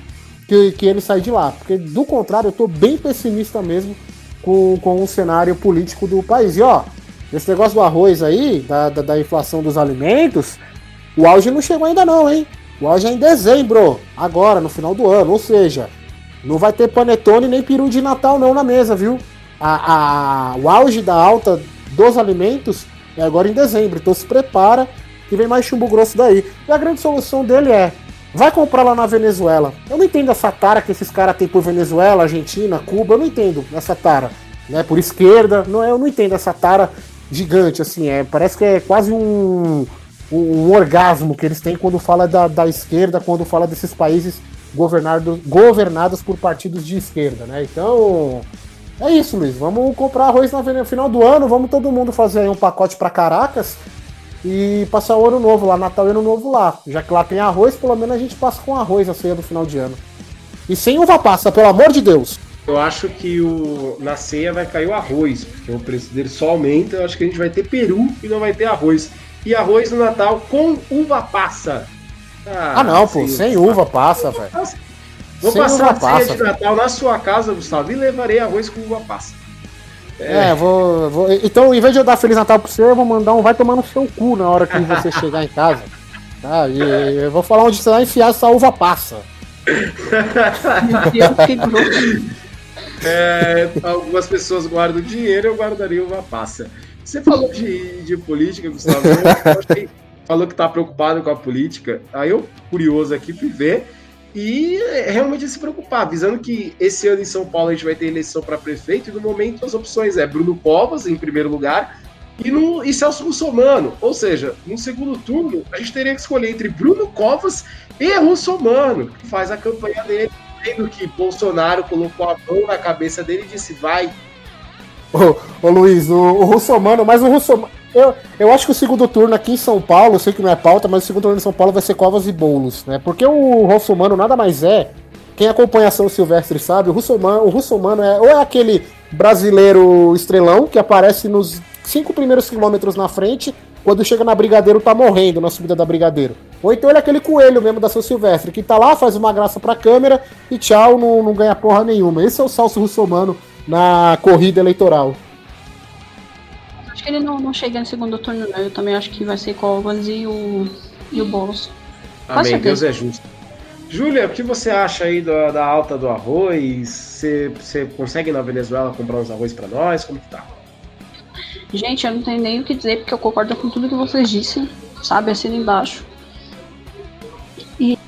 que, que ele sai de lá. Porque do contrário, eu tô bem pessimista mesmo com, com o cenário político do país. E ó, esse negócio do arroz aí, da, da, da, inflação dos alimentos, o auge não chegou ainda não, hein? Auge é em dezembro, agora, no final do ano. Ou seja, não vai ter panetone nem peru de Natal não na mesa, viu? A, a, o auge da alta dos alimentos é agora em dezembro. Então se prepara que vem mais chumbo grosso daí. E a grande solução dele é Vai comprar lá na Venezuela. Eu não entendo essa tara que esses caras têm por Venezuela, Argentina, Cuba. Eu não entendo essa tara. Né, por esquerda. Não, eu não entendo essa tara gigante, assim, é, parece que é quase um, um, um orgasmo que eles têm quando fala da, da esquerda, quando fala desses países governado, governados por partidos de esquerda, né? Então, é isso, Luiz. Vamos comprar arroz no final do ano, vamos todo mundo fazer aí um pacote para Caracas e passar o ano novo lá, Natal e ano novo lá. Já que lá tem arroz, pelo menos a gente passa com arroz a ceia do final de ano. E sem uva passa, pelo amor de Deus. Eu acho que o, na ceia vai cair o arroz, porque o preço dele só aumenta. Eu acho que a gente vai ter peru e não vai ter arroz. E arroz no Natal com uva passa. Ah, ah não, pô, sem uva passa, velho. Vou sem passar a ceia passa, de Natal na sua casa, Gustavo, e levarei arroz com uva passa. É, é vou, vou, Então, em vez de eu dar Feliz Natal pra você, eu vou mandar um vai tomar no seu cu na hora que você chegar em casa. Tá? E eu vou falar onde você vai enfiar essa uva passa. É, algumas pessoas guardam dinheiro, eu guardaria uma passa. Você falou de, de política, Gustavo. Falou que está preocupado com a política. Aí eu, curioso aqui, fui ver. E é, realmente se preocupar, avisando que esse ano em São Paulo a gente vai ter eleição para prefeito, e no momento as opções é Bruno Covas, em primeiro lugar, e, no, e Celso Russomano. Ou seja, no segundo turno, a gente teria que escolher entre Bruno Covas e Russomano, que faz a campanha dele vendo que Bolsonaro colocou a mão na cabeça dele e disse: vai. Ô, ô Luiz, o, o Russomano, mas o Russomano. Eu, eu acho que o segundo turno aqui em São Paulo, eu sei que não é pauta, mas o segundo turno em São Paulo vai ser Covas e Boulos, né? Porque o Russomano nada mais é. Quem acompanha a São Silvestre sabe, o Russomano, o Russomano é ou é aquele brasileiro estrelão que aparece nos cinco primeiros quilômetros na frente quando chega na Brigadeiro tá morrendo na subida da Brigadeiro. Ou então ele é aquele coelho mesmo da São Silvestre, que tá lá, faz uma graça pra câmera e tchau, não, não ganha porra nenhuma. Esse é o Salso Russomano na corrida eleitoral. Acho que ele não, não chega no segundo turno, não. Eu também acho que vai ser Covas e o, e o Boulos. Amém, Deus é justo. Júlia, o que você acha aí da, da alta do arroz? Você, você consegue na Venezuela comprar uns arroz para nós? Como que tá? Gente, eu não tenho nem o que dizer, porque eu concordo com tudo que vocês disseram, sabe? Assina embaixo. E,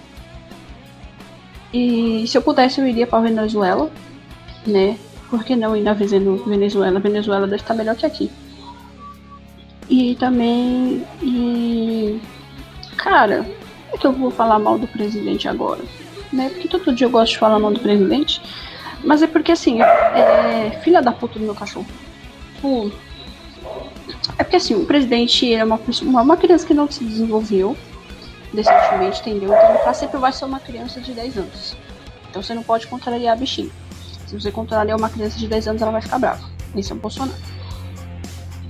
e se eu pudesse, eu iria para Venezuela, né? Por que não ir na Venezuela? Venezuela deve estar melhor que aqui. E também. E. Cara, é que eu vou falar mal do presidente agora? Né? Porque todo dia eu gosto de falar mal do presidente. Mas é porque assim, é filha da puta do meu cachorro. Tipo, é porque assim, o presidente é uma, uma criança que não se desenvolveu decentemente, entendeu? Então ele sempre vai ser uma criança de 10 anos. Então você não pode contrariar a bichinha. Se você contrariar uma criança de 10 anos, ela vai ficar brava. Esse é o Bolsonaro.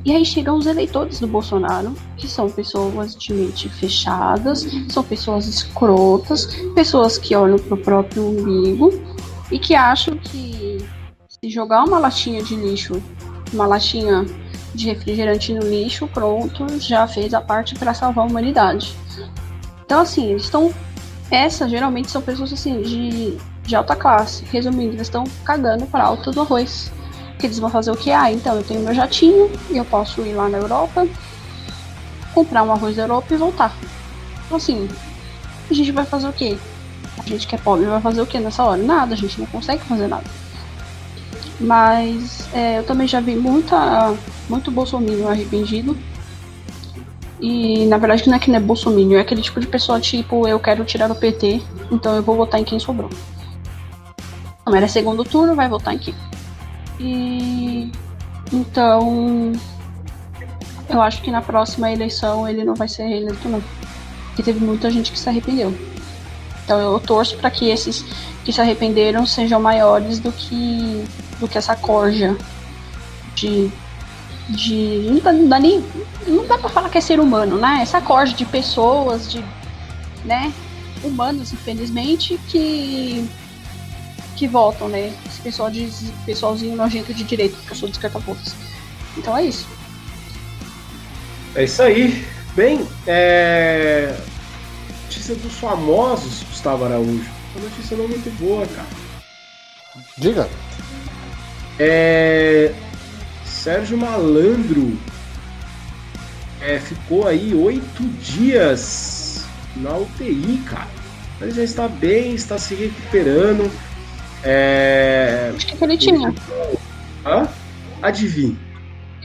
E aí chegam os eleitores do Bolsonaro, que são pessoas de mente fechadas, são pessoas escrotas, pessoas que olham pro próprio umbigo e que acham que se jogar uma latinha de lixo, uma latinha de refrigerante no lixo, pronto, já fez a parte para salvar a humanidade. Então, assim, eles estão. Essas geralmente são pessoas assim de, de alta classe. Resumindo, eles estão cagando para alta do arroz. Que eles vão fazer o que? Ah, então eu tenho meu jatinho, eu posso ir lá na Europa, comprar um arroz da Europa e voltar. Então, assim, a gente vai fazer o quê? A gente que é pobre vai fazer o quê nessa hora? Nada, a gente não consegue fazer nada. Mas é, eu também já vi muita, muito bolsominion arrependido. E na verdade não é que não é bolsominion, é aquele tipo de pessoa tipo, eu quero tirar o PT, então eu vou votar em quem sobrou. Não era segundo turno, vai votar em quem? E então eu acho que na próxima eleição ele não vai ser reeleito não. Porque teve muita gente que se arrependeu. Então eu torço para que esses que se arrependeram sejam maiores do que do que essa corja de de não dá, não dá nem não dá para falar que é ser humano, né? Essa corja de pessoas, de né, humanos, infelizmente, que que votam, né? Esse pessoal de pessoalzinho nojento de direito, porque eu sou descarta-votos. Então é isso. É isso aí. Bem, é... notícia dos famosos, Gustavo Araújo. Uma notícia não muito boa, cara. Diga. É... Sérgio Malandro é, ficou aí oito dias na UTI, cara. Ele já está bem, está se recuperando. É... Acho que ele tinha. Hã? Adivinha.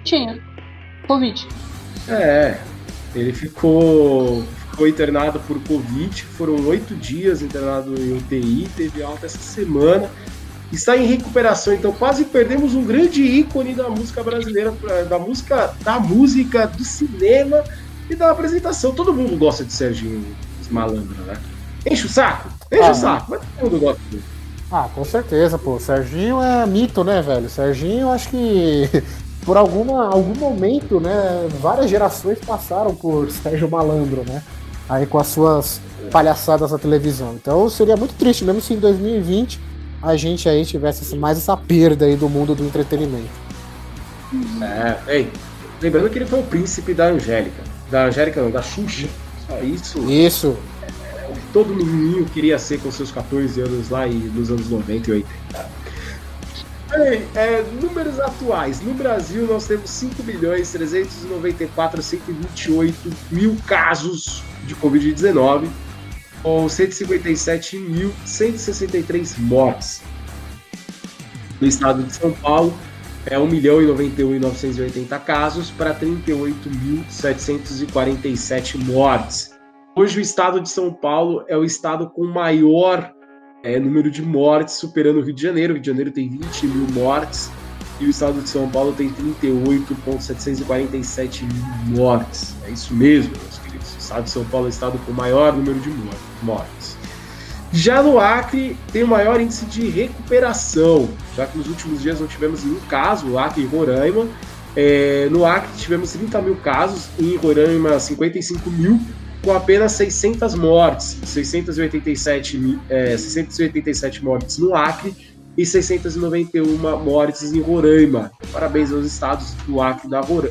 Tinha. Covid. É, ele ficou, ficou internado por Covid, foram oito dias internado em UTI, teve alta essa semana, está em recuperação, então quase perdemos um grande ícone da música brasileira, da música, da música, do cinema e da apresentação. Todo mundo gosta de Serginho Malandro, né? Enche o saco, enche Ah, o saco, mas todo mundo gosta dele. Ah, com certeza, pô. Serginho é mito, né, velho? Serginho, acho que por alguma, algum momento, né, várias gerações passaram por Sérgio Malandro, né? Aí com as suas palhaçadas na televisão. Então seria muito triste, mesmo se em 2020 a gente aí tivesse mais essa perda aí do mundo do entretenimento. É, ei, lembrando que ele foi o príncipe da Angélica. Da Angélica não, da Xuxa. Só isso. Isso. Todo menininho queria ser com seus 14 anos lá e nos anos 90 e 80. Bem, é, números atuais. No Brasil nós temos 5 milhões 394 128 mil casos de Covid-19 com 157.163 mortes. No estado de São Paulo é 1 milhão e 91.980 casos para 38.747 mortes. Hoje o estado de São Paulo é o estado com maior é, número de mortes, superando o Rio de Janeiro. O Rio de Janeiro tem 20 mil mortes e o estado de São Paulo tem 38.747 mil mortes. É isso mesmo, meus queridos. O estado de São Paulo é o estado com maior número de mortes. Já no Acre tem o maior índice de recuperação, já que nos últimos dias não tivemos nenhum caso, Acre e Roraima. É, no Acre tivemos 30 mil casos, em Roraima 55 mil, com apenas 600 mortes, 687, mil- é, 687 mortes no Acre e 691 mortes em Roraima. Parabéns aos estados do Acre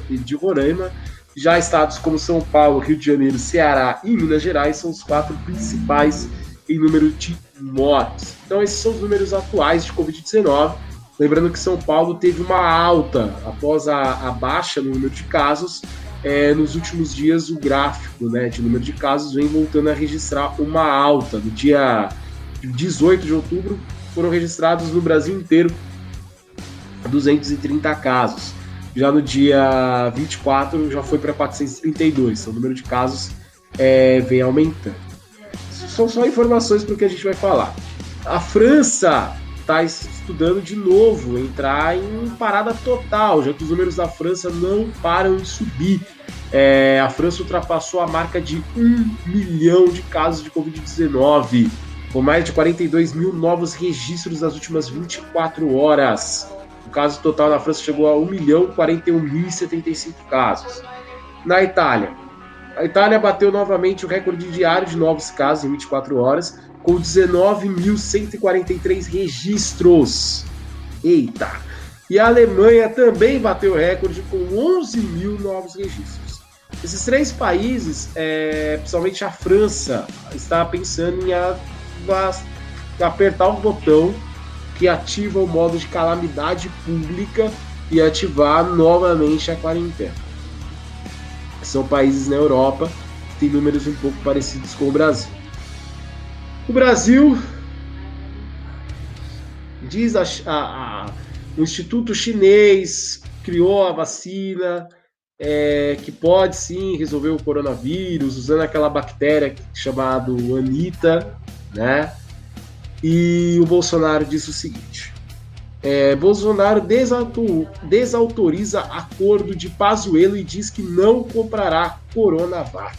e de Roraima. Já estados como São Paulo, Rio de Janeiro, Ceará e Minas Gerais são os quatro principais em número de mortes. Então esses são os números atuais de Covid-19. Lembrando que São Paulo teve uma alta após a, a baixa no número de casos. É, nos últimos dias, o gráfico né, de número de casos vem voltando a registrar uma alta. No dia 18 de outubro, foram registrados no Brasil inteiro 230 casos. Já no dia 24, já foi para 432. Então, o número de casos é, vem aumentando. São só informações para o que a gente vai falar. A França está estudando de novo entrar em parada total, já que os números da França não param de subir. É, a França ultrapassou a marca de 1 milhão de casos de Covid-19, com mais de 42 mil novos registros nas últimas 24 horas. caso total na França chegou a 1 milhão 41.075 casos. Na Itália, a Itália bateu novamente o recorde diário de novos casos em 24 horas, com 19.143 registros. Eita! E a Alemanha também bateu recorde com 11 mil novos registros. Esses três países, é, principalmente a França, está pensando em a, a, apertar o botão que ativa o modo de calamidade pública e ativar novamente a quarentena. São países na Europa que têm números um pouco parecidos com o Brasil. O Brasil diz a, a, a, o Instituto Chinês criou a vacina é, que pode sim resolver o coronavírus usando aquela bactéria chamada Anita, né? E o Bolsonaro disse o seguinte: é, Bolsonaro desautoriza acordo de Pazuello e diz que não comprará Coronavac.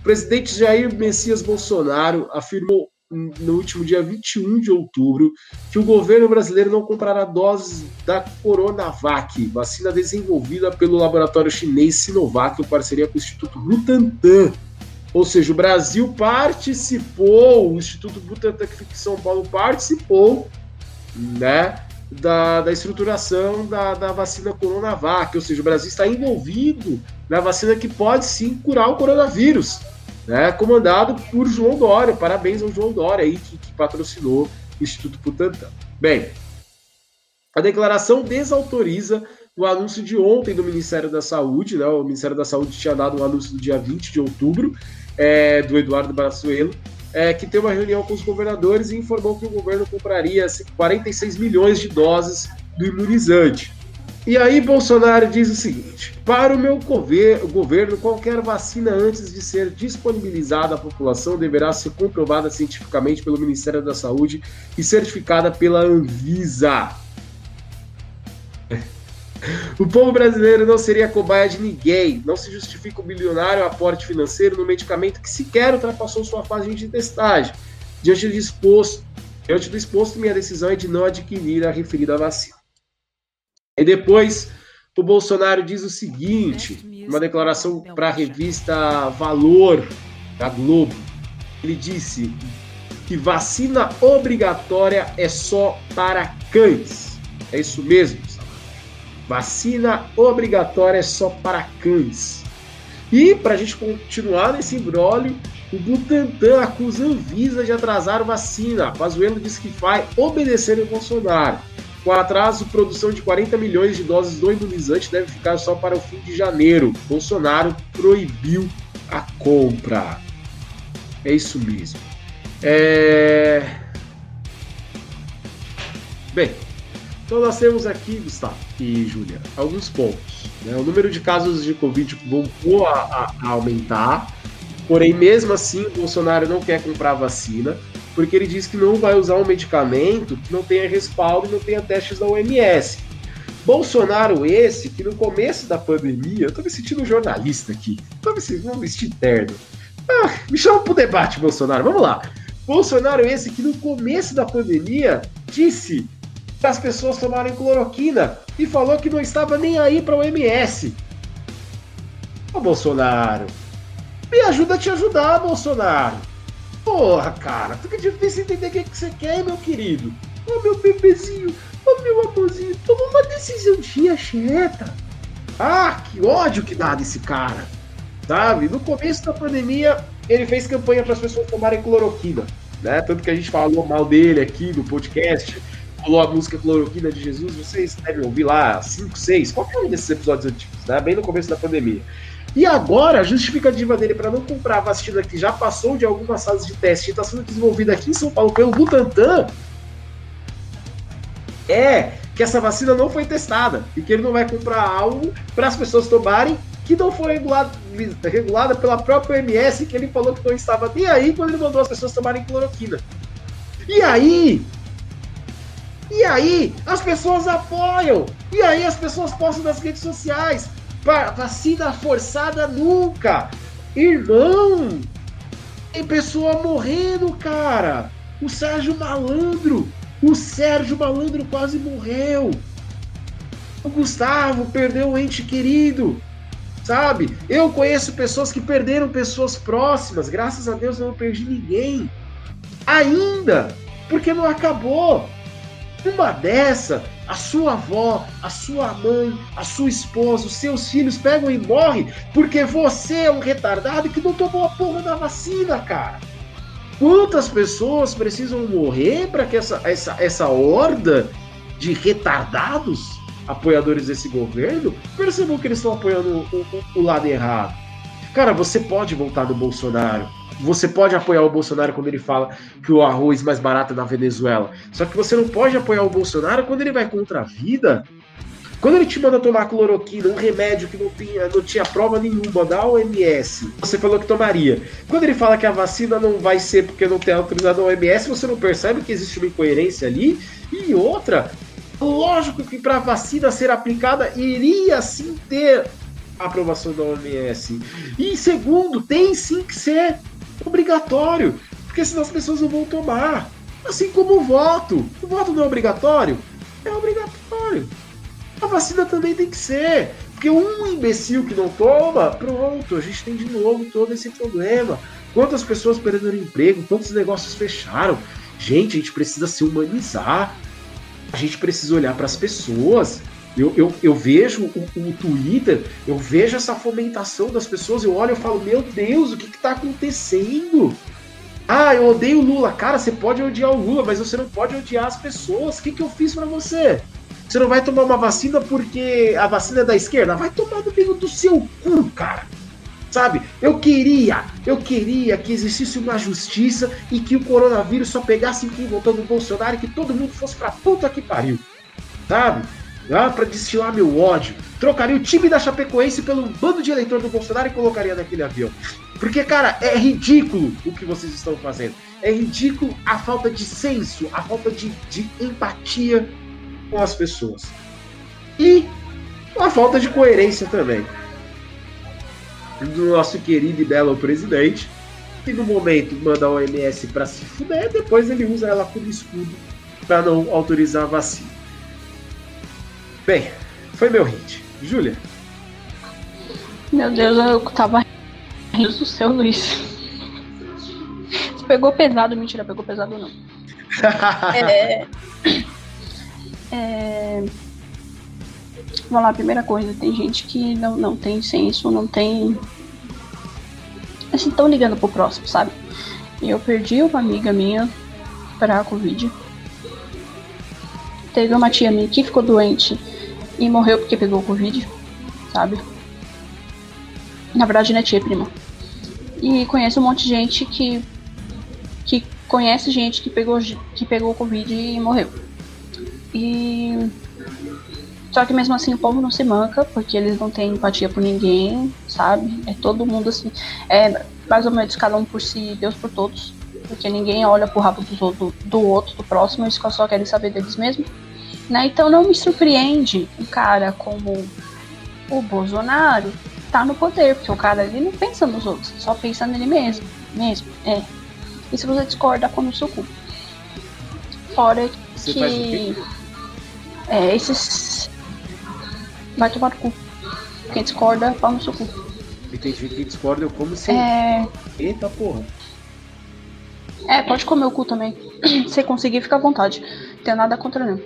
O presidente Jair Messias Bolsonaro afirmou no último dia 21 de outubro que o governo brasileiro não comprará doses da Coronavac, vacina desenvolvida pelo laboratório chinês Sinovac em parceria com o Instituto Butantan. Ou seja, o Brasil participou, o Instituto Butantan fica em São Paulo participou, né, da, da estruturação da, da vacina Coronavac, ou seja, o Brasil está envolvido na vacina que pode sim curar o coronavírus né, comandado por João Dória. Parabéns ao João Dória aí, que, que patrocinou o Instituto Butantan. Bem, a declaração desautoriza o anúncio de ontem do Ministério da Saúde, né? O Ministério da Saúde tinha dado um anúncio no dia 20 de outubro, é, do Eduardo Brazuelo, é, que teve uma reunião com os governadores e informou que o governo compraria 46 milhões de doses do imunizante. E aí Bolsonaro diz o seguinte: para o meu governo, qualquer vacina antes de ser disponibilizada à população deverá ser comprovada cientificamente pelo Ministério da Saúde e certificada pela Anvisa. O povo brasileiro não seria cobaia de ninguém. Não se justifica o bilionário aporte financeiro no medicamento que sequer ultrapassou sua fase de testagem. Diante do exposto, diante do exposto minha decisão é de não adquirir a referida vacina. E depois o Bolsonaro diz o seguinte, uma declaração para a revista Valor da Globo. Ele disse que vacina obrigatória é só para cães. É isso mesmo. Vacina obrigatória é só para cães. E para a gente continuar nesse imbróglio, o Butantan acusa Anvisa de atrasar vacina. Pazuello diz que vai obedecer o Bolsonaro. Com atraso, produção de 40 milhões de doses do imunizante deve ficar só para o fim de janeiro. Bolsonaro proibiu a compra. É isso mesmo. É... Bem, então nós temos aqui, Gustavo e Júlia, alguns pontos. Né? O número de casos de Covid voltou a, a, aumentar, porém, mesmo assim, o Bolsonaro não quer comprar vacina porque ele diz que não vai usar um medicamento que não tenha respaldo e não tenha testes da OMS. Bolsonaro esse, que no começo da pandemia, eu tô me sentindo jornalista aqui, tô me sentindo vestido terno. Ah, me chama pro debate, Bolsonaro, vamos lá. Bolsonaro esse que no começo da pandemia disse as pessoas tomarem cloroquina e falou que não estava nem aí para o OMS. Ô Bolsonaro, me ajuda a te ajudar, Bolsonaro. Porra, cara, fica difícil entender o que, que você quer, meu querido. Ô meu bebezinho, ô meu amorzinho, toma uma decisãozinha cheta. Ah, que ódio que dá desse cara. Sabe? No começo da pandemia, ele fez campanha para as pessoas tomarem cloroquina. Né? Tanto que a gente falou mal dele aqui no podcast. Falou a música Cloroquina de Jesus, vocês devem ouvir lá 5, 6, qualquer um desses episódios antigos, né? bem no começo da pandemia. E agora, a justificativa dele para não comprar a vacina que já passou de algumas fases de teste e está sendo desenvolvida aqui em São Paulo pelo Butantan é que essa vacina não foi testada e que ele não vai comprar algo para as pessoas tomarem que não foi regulada pela própria OMS, que ele falou que não estava nem aí quando ele mandou as pessoas tomarem cloroquina. E aí, e aí, as pessoas apoiam. E aí, as pessoas postam nas redes sociais. Vacina forçada nunca! Irmão! Tem pessoa morrendo, cara! O Sérgio Malandro! O Sérgio Malandro quase morreu! O Gustavo perdeu um ente querido, sabe? Eu conheço pessoas que perderam pessoas próximas. Graças a Deus eu não perdi ninguém. Ainda, porque não acabou. Uma dessa, a sua avó, a sua mãe, a sua esposa, os seus filhos pegam e morrem porque você é um retardado que não tomou a porra da vacina, cara. Quantas pessoas precisam morrer para que essa, essa, essa horda de retardados apoiadores desse governo percebam que eles estão apoiando o, o, o lado errado? Cara, você pode voltar no Bolsonaro você pode apoiar o Bolsonaro quando ele fala que o arroz mais barato é na Venezuela. Só que você não pode apoiar o Bolsonaro quando ele vai contra a vida. Quando ele te manda tomar cloroquina, um remédio que não tinha, não tinha prova nenhuma da OMS, você falou que tomaria. Quando ele fala que a vacina não vai ser porque não tem autorizado a OMS, você não percebe que existe uma incoerência ali? E outra, lógico que para a vacina ser aplicada iria sim ter aprovação da OMS. E segundo, tem sim que ser obrigatório, porque senão as pessoas não vão tomar. Assim como o voto. O voto não é obrigatório? É obrigatório. A vacina também tem que ser. Porque um imbecil que não toma, pronto, a gente tem de novo todo esse problema. Quantas pessoas perderam emprego, quantos negócios fecharam. Gente, a gente precisa se humanizar. A gente precisa olhar para as pessoas. Eu, eu, eu vejo o, o, Twitter, eu vejo essa fomentação das pessoas, eu olho e falo, meu Deus, o que está acontecendo? Ah, eu odeio o Lula. Cara, você pode odiar o Lula, mas você não pode odiar as pessoas. O que, que eu fiz para você? Você não vai tomar uma vacina porque a vacina é da esquerda? Vai tomar no meio do seu cu, cara. Sabe? Eu queria, eu queria que existisse uma justiça e que o coronavírus só pegasse quem votou no Bolsonaro e que todo mundo fosse pra puta que pariu. Sabe? Ah, para destilar meu ódio. Trocaria o time da Chapecoense pelo bando de eleitor do Bolsonaro e colocaria naquele avião. Porque, cara, é ridículo o que vocês estão fazendo. É ridículo a falta de senso, a falta de, de empatia com as pessoas. E a falta de coerência também. Do nosso querido e belo presidente, que no momento manda a OMS para se fuder, depois ele usa ela como escudo para não autorizar a vacina. Bem, foi meu hit. Júlia. Meu Deus, eu tava rindo do céu, Luiz. Você pegou pesado, mentira, pegou pesado não. é, é, vamos lá, primeira coisa, tem gente que não, não tem senso, não tem. Assim, tão ligando pro próximo, sabe? Eu perdi uma amiga minha pra Covid. Teve uma tia minha que ficou doente e morreu porque pegou Covid, sabe? Na verdade, não é tia, prima. E conheço um monte de gente que. que conhece gente que pegou, que pegou Covid e morreu. E. Só que mesmo assim o povo não se manca, porque eles não têm empatia por ninguém, sabe? É todo mundo assim. É mais ou menos cada um por si, Deus por todos. Porque ninguém olha pro rabo do, do, do outro, do próximo, eles só querem saber deles mesmos. Né? Então não me surpreende um cara como o Bolsonaro tá no poder, porque o cara ali não pensa nos outros, só pensa nele mesmo. Mesmo, é. E se você discorda, com o seu cu. Fora você que. É, esses. Vai tomar no cu. Quem discorda, pau no seu cu. Entendi, quem discorda, eu como sim. É... Eita porra. É, pode comer o cu também. Se conseguir, fica à vontade. Não tenho nada contra não.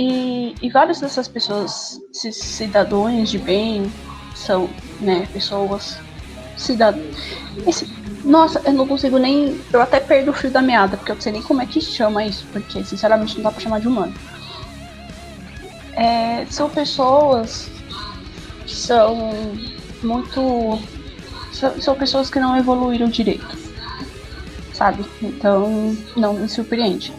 E, e várias dessas pessoas, cidadãos de bem, são, né, pessoas cidadãos. nossa, eu não consigo nem. Eu até perdo o fio da meada, porque eu não sei nem como é que chama isso, porque sinceramente não dá pra chamar de humano. É, são pessoas que são muito. São, são pessoas que não evoluíram direito, sabe? Então não me surpreende.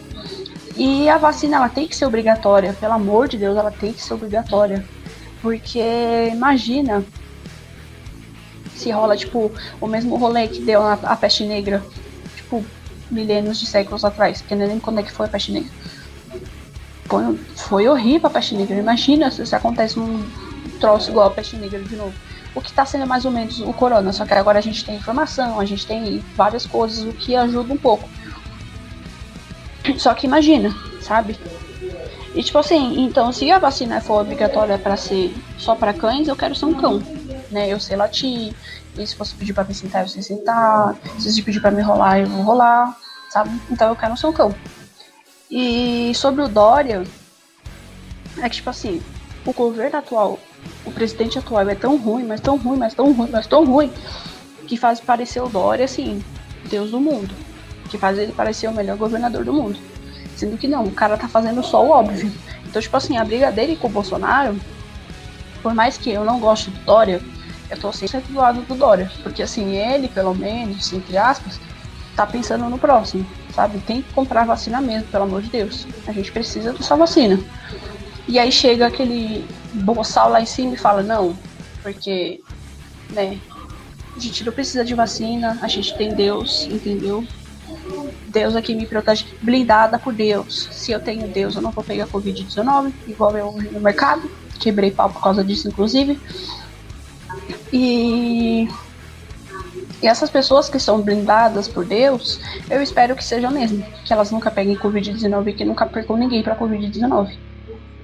E a vacina ela tem que ser obrigatória, pelo amor de Deus, ela tem que ser obrigatória. Porque imagina se rola, tipo, o mesmo rolê que deu na a peste negra, tipo, milênios de séculos atrás, porque nem lembro quando é que foi a peste negra. Foi, foi horrível a peste negra. Imagina se, se acontece um troço igual a peste negra de novo. O que está sendo mais ou menos o corona, só que agora a gente tem informação, a gente tem várias coisas, o que ajuda um pouco. Só que imagina, sabe? E tipo assim, então se a vacina for obrigatória para ser só para cães, eu quero ser um cão. Né? Eu sei latir, e se você pedir pra me sentar, eu sei sentar. Se você pedir pra me rolar, eu vou rolar, sabe? Então eu quero ser um cão. E sobre o Dória, é que tipo assim, o governo atual, o presidente atual é tão ruim, mas tão ruim, mas tão ruim, mas tão ruim, que faz parecer o Dória assim, Deus do mundo. Que faz ele parecer o melhor governador do mundo. Sendo que não, o cara tá fazendo só o óbvio. Então, tipo assim, a briga dele com o Bolsonaro, por mais que eu não goste do Dória, eu tô sempre do lado do Dória. Porque assim, ele, pelo menos, entre aspas, tá pensando no próximo, sabe? Tem que comprar vacina mesmo, pelo amor de Deus. A gente precisa dessa vacina. E aí chega aquele boçal lá em cima e fala, não, porque, né, a gente não precisa de vacina, a gente tem Deus, entendeu? Deus aqui me protege, blindada por Deus. Se eu tenho Deus, eu não vou pegar Covid-19, igual eu no mercado. Quebrei pau por causa disso, inclusive. E, e essas pessoas que são blindadas por Deus, eu espero que sejam mesmo. Que elas nunca peguem Covid-19 e que nunca percam ninguém pra Covid-19.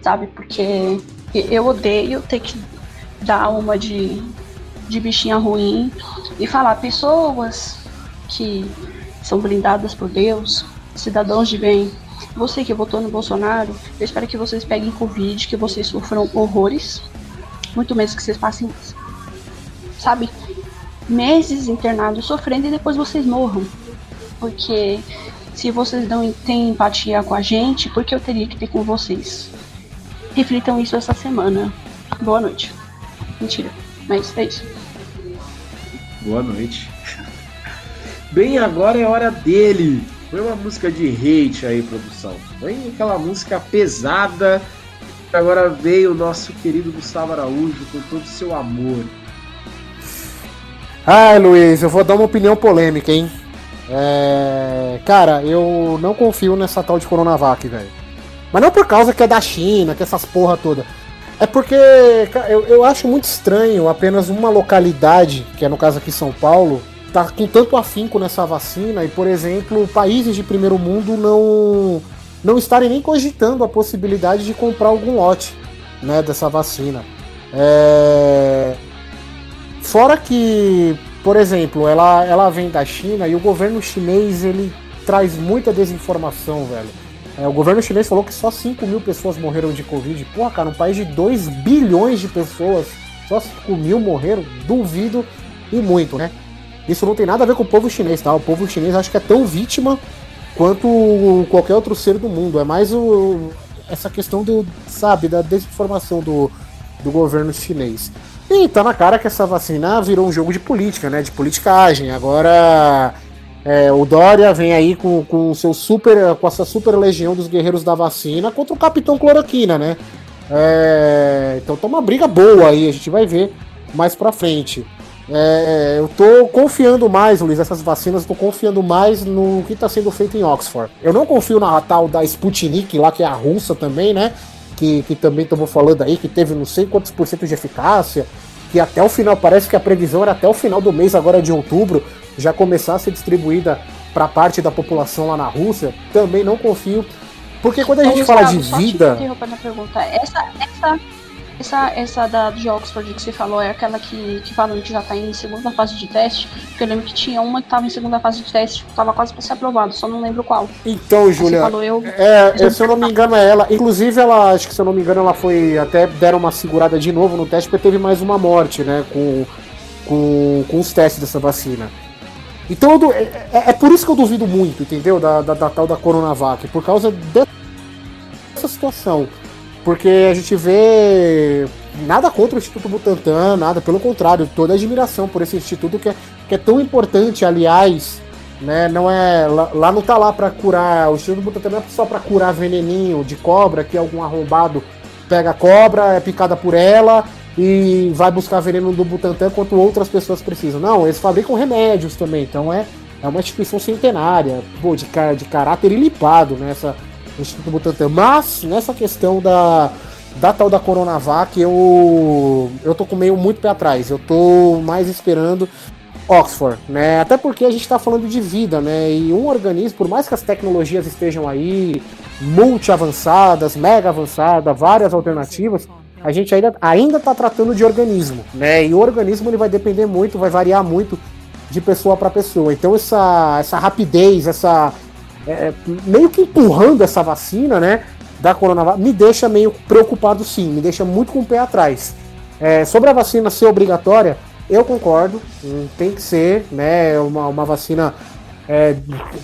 Sabe? Porque eu odeio ter que dar uma de, de bichinha ruim e falar pessoas que são blindadas por Deus, cidadãos de bem. Você que votou no Bolsonaro, eu espero que vocês peguem Covid, que vocês sofram horrores. Muito menos que vocês passem sabe, meses internados sofrendo e depois vocês morram. Porque se vocês não têm empatia com a gente, por que eu teria que ter com vocês? Reflitam isso essa semana. Boa noite. Mentira, mas é isso. Boa noite. Bem, agora é hora dele. Foi uma música de hate aí, produção. Foi aquela música pesada. Agora veio o nosso querido Gustavo Araújo com todo o seu amor. Ai, Luiz, eu vou dar uma opinião polêmica, hein? É... Cara, eu não confio nessa tal de Coronavac, velho. Mas não por causa que é da China, que essas porra toda. É porque eu, eu acho muito estranho apenas uma localidade, que é no caso aqui São Paulo, tá com tanto afinco nessa vacina e, por exemplo, países de primeiro mundo não não estarem nem cogitando a possibilidade de comprar algum lote né, dessa vacina. É... Fora que, por exemplo, ela, ela vem da China e o governo chinês ele traz muita desinformação, velho. É, o governo chinês falou que só 5 mil pessoas morreram de Covid. Porra, cara, um país de 2 bilhões de pessoas, só 5 mil morreram? Duvido e muito, né? Isso não tem nada a ver com o povo chinês, tá? O povo chinês acho que é tão vítima quanto qualquer outro ser do mundo. É mais o, essa questão do, sabe, da desinformação do, do governo chinês. E tá na cara que essa vacina virou um jogo de política, né? De politicagem. Agora é, o Dória vem aí com, com, seu super, com essa super legião dos guerreiros da vacina contra o Capitão Cloroquina, né? É, então tá uma briga boa aí, a gente vai ver mais pra frente. É, eu tô confiando mais, Luiz, essas vacinas, eu tô confiando mais no que tá sendo feito em Oxford. Eu não confio na tal da Sputnik lá, que é a russa também, né? que, que também estamos falando aí, que teve não sei quantos por cento de eficácia, que até o final, parece que a previsão era até o final do mês, agora de outubro, já começar a ser distribuída para parte da população lá na Rússia, também não confio. Porque quando a gente fala de vida. Essa, essa essa, essa da de Oxford que você falou é aquela que, que que já tá em segunda fase de teste? Porque eu lembro que tinha uma que tava em segunda fase de teste, tava quase pra ser aprovado, só não lembro qual. Então, Júlia. Eu... É, se eu não me engano, é ela. Inclusive, ela, acho que se eu não me engano, ela foi. Até deram uma segurada de novo no teste, porque teve mais uma morte, né? Com, com, com os testes dessa vacina. Então, eu, é, é, é, por isso que eu duvido muito, entendeu? Da, da, da tal da Coronavac, por causa dessa situação. Porque a gente vê nada contra o Instituto Butantan, nada, pelo contrário, toda admiração por esse instituto que é, que é tão importante, aliás, né? Não é lá, lá não tá lá para curar, o Instituto Butantan não é só para curar veneninho de cobra que algum arrombado pega a cobra, é picada por ela e vai buscar veneno do Butantan enquanto outras pessoas precisam. Não, eles fabricam remédios também, então é é uma instituição centenária, pô, de, de caráter ilipado, né? Essa, Instituto Butantan. Mas, nessa questão da, da tal da Coronavac, eu, eu tô com meio muito pé atrás. Eu tô mais esperando Oxford, né? Até porque a gente está falando de vida, né? E um organismo, por mais que as tecnologias estejam aí, multi avançadas, mega avançadas, várias alternativas, a gente ainda ainda está tratando de organismo, né? E o organismo ele vai depender muito, vai variar muito de pessoa para pessoa. Então essa, essa rapidez, essa é, meio que empurrando essa vacina, né? Da Coronavac, me deixa meio preocupado sim, me deixa muito com o pé atrás. É, sobre a vacina ser obrigatória, eu concordo, hum, tem que ser, né? Uma, uma vacina é,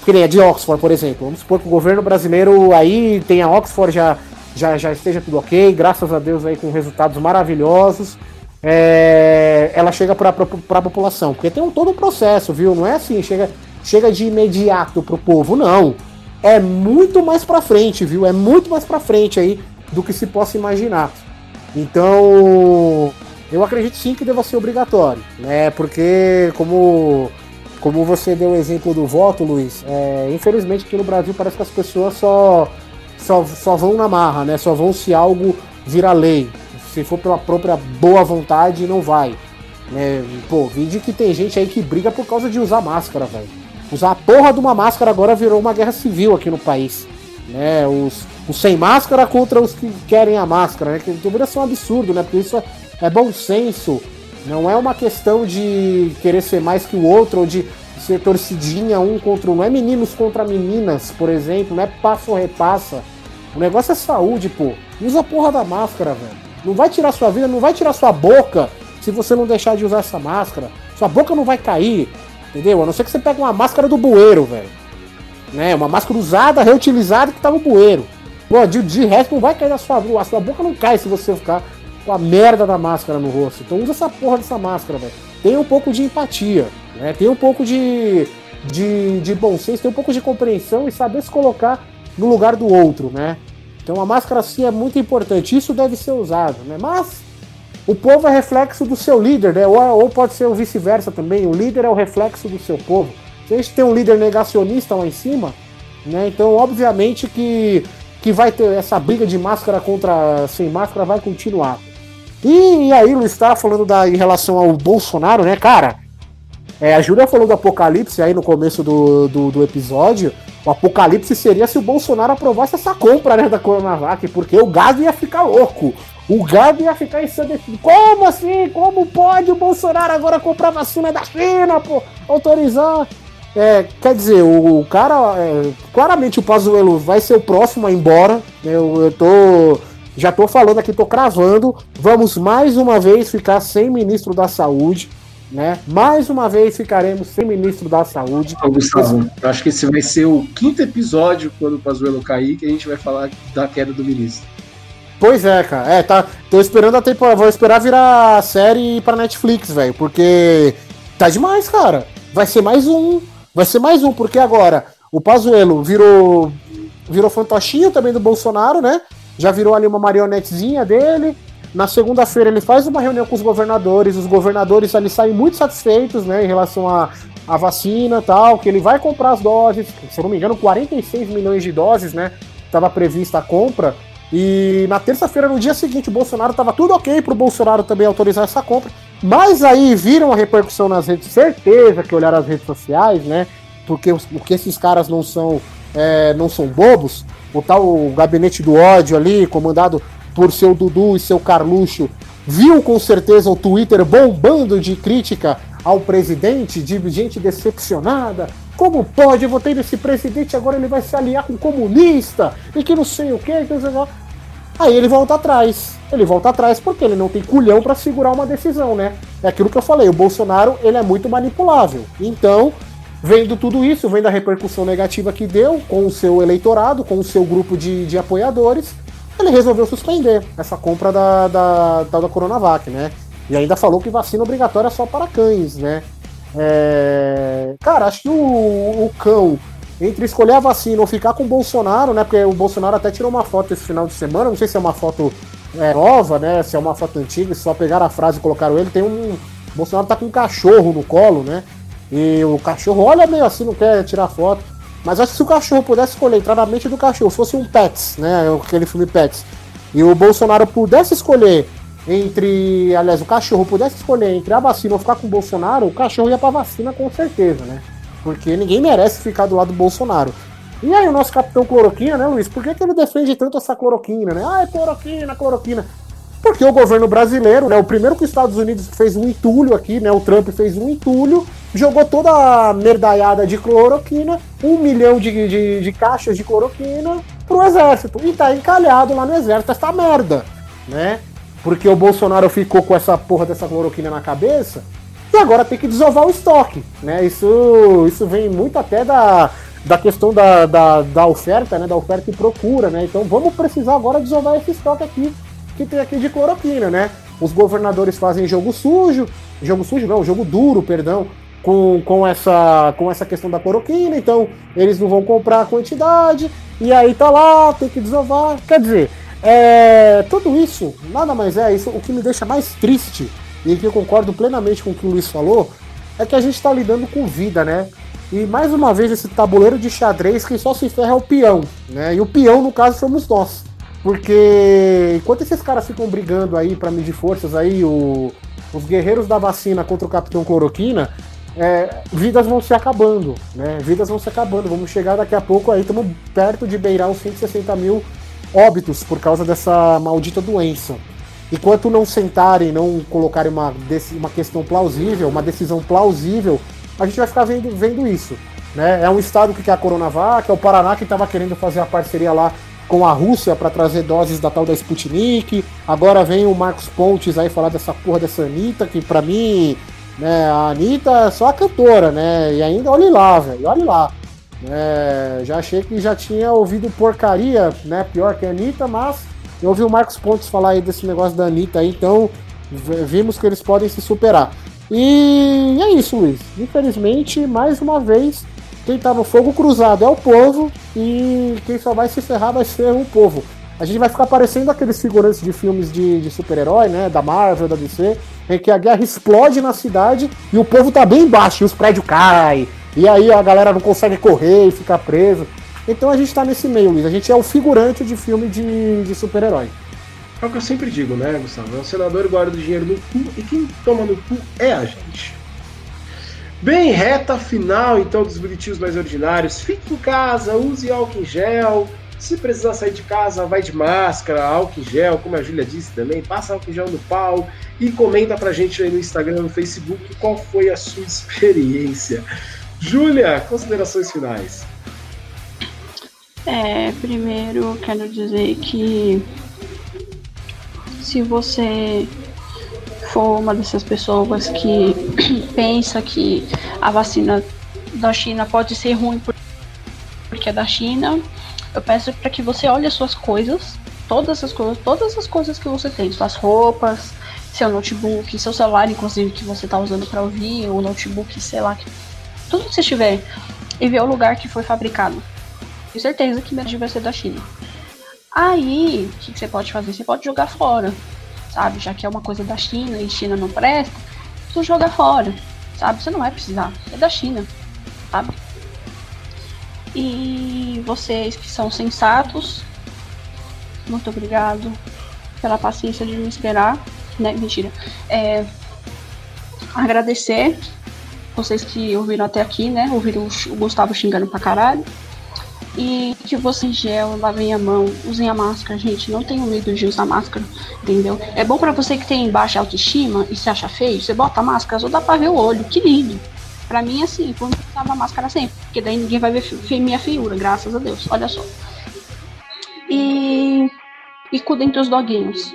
que nem a de Oxford, por exemplo. Vamos supor que o governo brasileiro aí tem a Oxford já, já, já esteja tudo ok, graças a Deus aí com resultados maravilhosos. É, ela chega para a população, porque tem um, todo um processo, viu? Não é assim, chega, chega de imediato pro povo, não. É muito mais para frente, viu? É muito mais para frente aí do que se possa imaginar. Então, eu acredito sim que deva ser obrigatório, né? Porque, como, como você deu o exemplo do voto, Luiz, é, infelizmente aqui no Brasil parece que as pessoas só, só, só vão na marra, né? Só vão se algo virar lei. Se for pela própria boa vontade, não vai. Né? Pô, vide que tem gente aí que briga por causa de usar máscara, velho. Usar a porra de uma máscara agora virou uma guerra civil aqui no país. Né? Os, os sem máscara contra os que querem a máscara, né? Que deveria ser um absurdo, né? Porque isso é é bom senso, não é uma questão de querer ser mais que o outro ou de ser torcidinha um contra um. Não é meninos contra meninas, por exemplo, não é passa ou repassa. O negócio é saúde, pô. Usa a porra da máscara, velho. Não vai tirar sua vida, não vai tirar sua boca se você não deixar de usar essa máscara. Sua boca não vai cair, entendeu? A não ser que você pegue uma máscara do bueiro, velho. Né? Uma máscara usada, reutilizada que tá no bueiro. Pô, de, de resto não vai cair na sua boca. A sua boca não cai se você ficar com a merda da máscara no rosto. Então usa essa porra dessa máscara, velho. Tem um pouco de empatia, né? Tem um pouco de, de, de bom senso, tem um pouco de compreensão e saber se colocar no lugar do outro, né? Então a máscara sim é muito importante. Isso deve ser usado, né? Mas o povo é reflexo do seu líder, né? Ou, ou pode ser o vice-versa também. O líder é o reflexo do seu povo. Se a gente tem um líder negacionista lá em cima, né? Então, obviamente que, que vai ter essa briga de máscara contra sem máscara vai continuar. E, e aí, Luiz estava falando da, em relação ao Bolsonaro, né, cara? É, a Júlia falou do apocalipse aí no começo do, do, do, episódio. O apocalipse seria se o Bolsonaro aprovasse essa compra né, da Coronavac, porque o gado ia ficar louco. O gado ia ficar ensandecido. Como assim? Como pode o Bolsonaro agora comprar vacina da China, pô? Autorizar. É, quer dizer, o, o cara. É, claramente o Pazuello vai ser o próximo a ir embora. Eu, eu tô já tô falando aqui, tô cravando. Vamos mais uma vez ficar sem ministro da Saúde. Né? Mais uma vez ficaremos sem ministro da Saúde. Ô, Gustavo, eu acho que esse vai ser o quinto episódio quando o Pazuello cair, que a gente vai falar da queda do ministro. Pois é, cara. É, tá. Tô esperando a temporada. Vou esperar virar série pra Netflix, velho. Porque tá demais, cara. Vai ser mais um. Vai ser mais um, porque agora o Pazuello virou. Virou fantochinho também do Bolsonaro, né? já virou ali uma marionetezinha dele. Na segunda-feira ele faz uma reunião com os governadores, os governadores ali saem muito satisfeitos, né, em relação à a, a vacina tal, que ele vai comprar as doses, se eu não me engano, 46 milhões de doses, né, estava prevista a compra. E na terça-feira, no dia seguinte, o Bolsonaro estava tudo ok para o Bolsonaro também autorizar essa compra. Mas aí viram a repercussão nas redes, certeza que olharam as redes sociais, né? Porque porque esses caras não são, é, não são bobos o tal gabinete do ódio ali, comandado por seu Dudu e seu Carluxo, viu com certeza o Twitter bombando de crítica ao presidente, de gente decepcionada. Como pode? Eu votei nesse presidente, agora ele vai se aliar com comunista e que não sei o que, que sei. Aí ele volta atrás. Ele volta atrás porque ele não tem culhão para segurar uma decisão, né? É aquilo que eu falei, o Bolsonaro, ele é muito manipulável. Então, Vendo tudo isso, vendo a repercussão negativa que deu com o seu eleitorado, com o seu grupo de, de apoiadores, ele resolveu suspender essa compra da, da, da, da Coronavac, né? E ainda falou que vacina obrigatória é só para cães, né? É... Cara, acho que o, o cão, entre escolher a vacina ou ficar com o Bolsonaro, né? Porque o Bolsonaro até tirou uma foto esse final de semana, não sei se é uma foto é, nova, né? Se é uma foto antiga, se só pegaram a frase e colocaram ele. Tem um. O Bolsonaro tá com um cachorro no colo, né? E o cachorro olha meio assim, não quer tirar foto. Mas acho que se o cachorro pudesse escolher entrar na mente do cachorro, fosse um Pets, né? Aquele filme Pets. E o Bolsonaro pudesse escolher entre, aliás, o cachorro pudesse escolher entre a vacina ou ficar com o Bolsonaro, o cachorro ia pra vacina com certeza, né? Porque ninguém merece ficar do lado do Bolsonaro. E aí o nosso capitão cloroquina, né, Luiz? Por que, que ele defende tanto essa cloroquina, né? Ah, é cloroquina, cloroquina. Porque o governo brasileiro, né, o primeiro que os Estados Unidos fez um entulho aqui, né, o Trump fez um entulho, jogou toda a merdaiada de cloroquina, um milhão de, de, de caixas de cloroquina pro exército. E tá encalhado lá no exército essa merda, né? Porque o Bolsonaro ficou com essa porra dessa cloroquina na cabeça e agora tem que desovar o estoque, né? Isso, isso vem muito até da, da questão da, da, da oferta, né? Da oferta e procura, né? Então vamos precisar agora desovar esse estoque aqui que tem aqui de cloroquina, né? Os governadores fazem jogo sujo, jogo sujo não, jogo duro, perdão, com, com, essa, com essa questão da cloroquina, então eles não vão comprar a quantidade, e aí tá lá, tem que desovar. Quer dizer, é, tudo isso, nada mais é isso. O que me deixa mais triste, e que eu concordo plenamente com o que o Luiz falou, é que a gente está lidando com vida, né? E mais uma vez esse tabuleiro de xadrez quem só se ferra é o peão, né? E o peão, no caso, somos nós. Porque enquanto esses caras ficam brigando aí para medir forças aí, o, os guerreiros da vacina contra o Capitão Cloroquina, é, vidas vão se acabando, né? Vidas vão se acabando. Vamos chegar daqui a pouco aí, estamos perto de beirar os 160 mil óbitos por causa dessa maldita doença. Enquanto não sentarem, não colocarem uma, uma questão plausível, uma decisão plausível, a gente vai ficar vendo, vendo isso. Né? É um estado que quer a Coronavac, é o Paraná que estava querendo fazer a parceria lá com a Rússia para trazer doses da tal da Sputnik. Agora vem o Marcos Pontes aí falar dessa porra dessa Anitta, que para mim, né, a Anitta é só a cantora, né? E ainda olhe lá, velho, olhe lá. É, já achei que já tinha ouvido porcaria, né? Pior que a Anitta, mas eu ouvi o Marcos Pontes falar aí desse negócio da Anitta aí, então vimos que eles podem se superar. E é isso, Luiz. Infelizmente, mais uma vez, quem tá no fogo cruzado é o povo e quem só vai se ferrar vai ser o povo. A gente vai ficar parecendo aqueles figurantes de filmes de, de super-herói, né? Da Marvel, da DC, em que a guerra explode na cidade e o povo tá bem embaixo, e os prédios caem, e aí a galera não consegue correr e fica preso. Então a gente tá nesse meio, Luiz. A gente é o figurante de filme de, de super-herói. É o que eu sempre digo, né, Gustavo? É o senador guarda o dinheiro no cu e quem toma no cu é a gente. Bem, reta final então dos bonitinhos mais ordinários. Fique em casa, use álcool em gel. Se precisar sair de casa, vai de máscara, álcool em gel, como a Júlia disse também. Passa álcool em gel no pau e comenta pra gente aí no Instagram, no Facebook, qual foi a sua experiência. Júlia, considerações finais. É, primeiro quero dizer que se você for uma dessas pessoas que pensa que a vacina da China pode ser ruim porque é da China, eu peço para que você olhe as suas coisas, todas as coisas, todas as coisas que você tem, suas roupas, seu notebook, seu celular, inclusive que você está usando para ouvir, o notebook, sei lá, tudo que você tiver, e ver o lugar que foi fabricado. Tenho certeza que vai ser da China. Aí, o que, que você pode fazer? Você pode jogar fora sabe? Já que é uma coisa da China e China não presta, tu joga fora, sabe? Você não vai precisar, é da China, sabe? E vocês que são sensatos, muito obrigado pela paciência de me esperar, né? Mentira. É, agradecer vocês que ouviram até aqui, né? Ouviram o Gustavo xingando pra caralho. E que você gel, lavem a mão, usem a máscara, gente. Não tenham medo de usar máscara, entendeu? É bom para você que tem baixa autoestima e se acha feio, você bota a máscara, só dá pra ver o olho, que lindo. Pra mim, assim, por usava máscara sempre, porque daí ninguém vai ver minha feiura, graças a Deus, olha só. E, e cuidem dos doguinhos.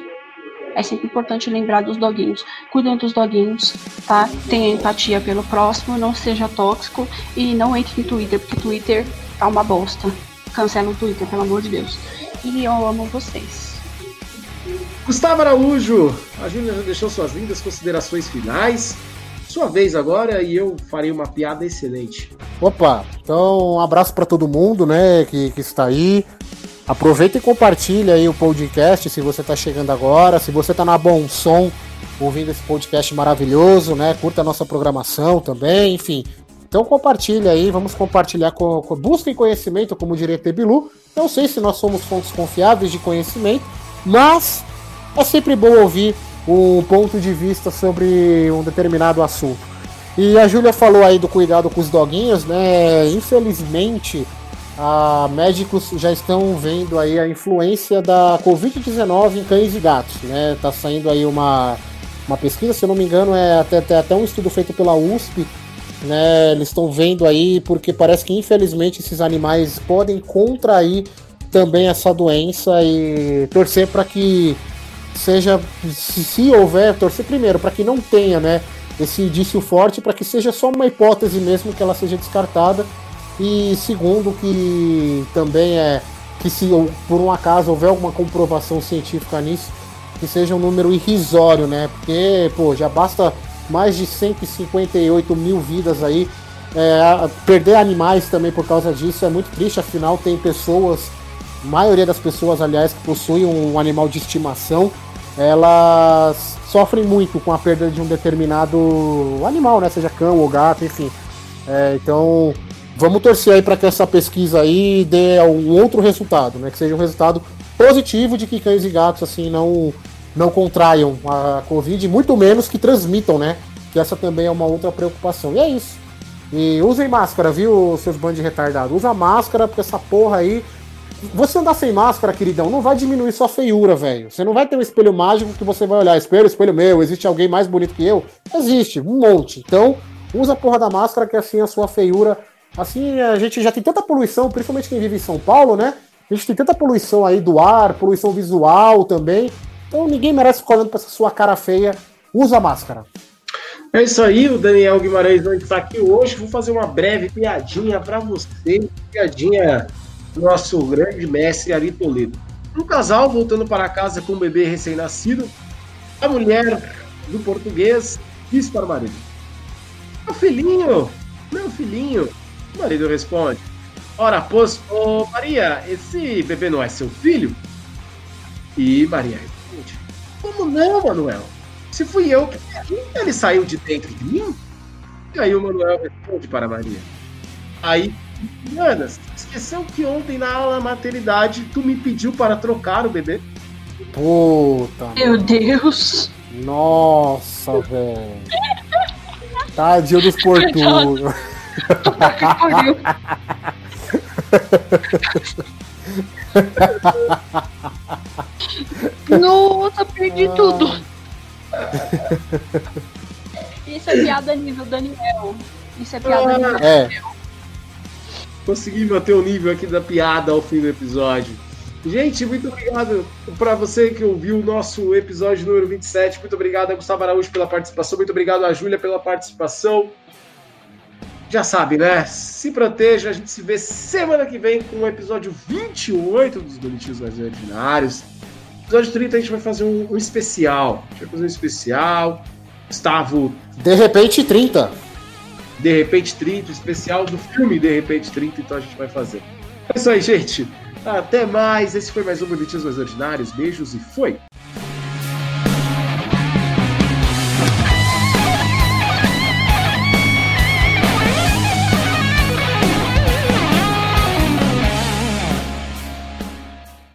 É sempre importante lembrar dos doguinhos. Cuidem dos doguinhos, tá? Tenha empatia pelo próximo, não seja tóxico e não entre no Twitter, porque Twitter tá uma bosta. Cancela o Twitter, pelo amor de Deus. E eu amo vocês. Gustavo Araújo, a Júlia já deixou suas lindas considerações finais. Sua vez agora e eu farei uma piada excelente. Opa, então um abraço para todo mundo, né, que, que está aí. Aproveita e compartilha aí o podcast se você está chegando agora, se você está na Bom Som ouvindo esse podcast maravilhoso, né? Curta a nossa programação também, enfim. Então compartilha aí, vamos compartilhar com, com busquem conhecimento, como diria Tebilu. Não sei se nós somos fontes confiáveis de conhecimento, mas é sempre bom ouvir um ponto de vista sobre um determinado assunto. E a Júlia falou aí do cuidado com os doguinhos, né? Infelizmente, a médicos já estão vendo aí a influência da Covid-19 em cães e gatos, né? Tá saindo aí uma, uma pesquisa, se eu não me engano, é até, até, até um estudo feito pela USP, né? Eles estão vendo aí porque parece que infelizmente esses animais podem contrair também essa doença e torcer para que seja, se, se houver, torcer primeiro para que não tenha, né? Esse indício forte para que seja só uma hipótese mesmo que ela seja descartada e segundo que também é que se por um acaso houver alguma comprovação científica nisso que seja um número irrisório, né? Porque pô já basta mais de 158 mil vidas aí é, perder animais também por causa disso é muito triste, afinal tem pessoas maioria das pessoas, aliás, que possuem um animal de estimação, elas sofrem muito com a perda de um determinado animal, né? Seja cão ou gato, enfim. É, então, vamos torcer aí para que essa pesquisa aí dê um outro resultado, né? Que seja um resultado positivo de que cães e gatos assim não não contraiam a Covid, muito menos que transmitam, né? Que essa também é uma outra preocupação. E é isso. E usem máscara, viu, seus bandos de retardado? Usa máscara, porque essa porra aí você andar sem máscara, queridão, não vai diminuir sua feiura, velho. Você não vai ter um espelho mágico que você vai olhar, espelho, espelho meu, existe alguém mais bonito que eu? Existe, um monte. Então, usa a porra da máscara que assim a sua feiura. Assim, a gente já tem tanta poluição, principalmente quem vive em São Paulo, né? A gente tem tanta poluição aí do ar, poluição visual também. Então ninguém merece ficar olhando pra essa sua cara feia. Usa máscara. É isso aí, o Daniel Guimarães não está aqui hoje. Vou fazer uma breve piadinha para você. Piadinha nosso grande mestre Ari Toledo. Um casal voltando para casa com um bebê recém-nascido, a mulher do português diz para o marido: Meu filhinho, meu filhinho. O marido responde: Ora, pois, ô Maria, esse bebê não é seu filho? E Maria responde: Como não, Manuel? Se fui eu que ele saiu de dentro de mim? E aí o Manuel responde para Maria: Aí Manas, esqueceu que ontem na aula maternidade tu me pediu para trocar o bebê? Puta. Meu Deus. Nossa, velho. Tadinho dos portugueses. Nossa, perdi ah. tudo. Isso é piada nível Daniel. Isso é piada ah. nível é. Daniel consegui manter o nível aqui da piada ao fim do episódio. Gente, muito obrigado para você que ouviu o nosso episódio número 27. Muito obrigado a Gustavo Araújo pela participação. Muito obrigado a Júlia pela participação. Já sabe, né? Se proteja. A gente se vê semana que vem com o episódio 28 dos Bonitinhos Mais Ordinários. Episódio 30 a gente vai fazer um, um especial. A gente vai fazer um especial. Gustavo. De repente, 30. De repente 30, especial do filme De repente 30, então a gente vai fazer. É isso aí, gente. Até mais. Esse foi mais um Bonitinhos Mais Ordinários. Beijos e foi!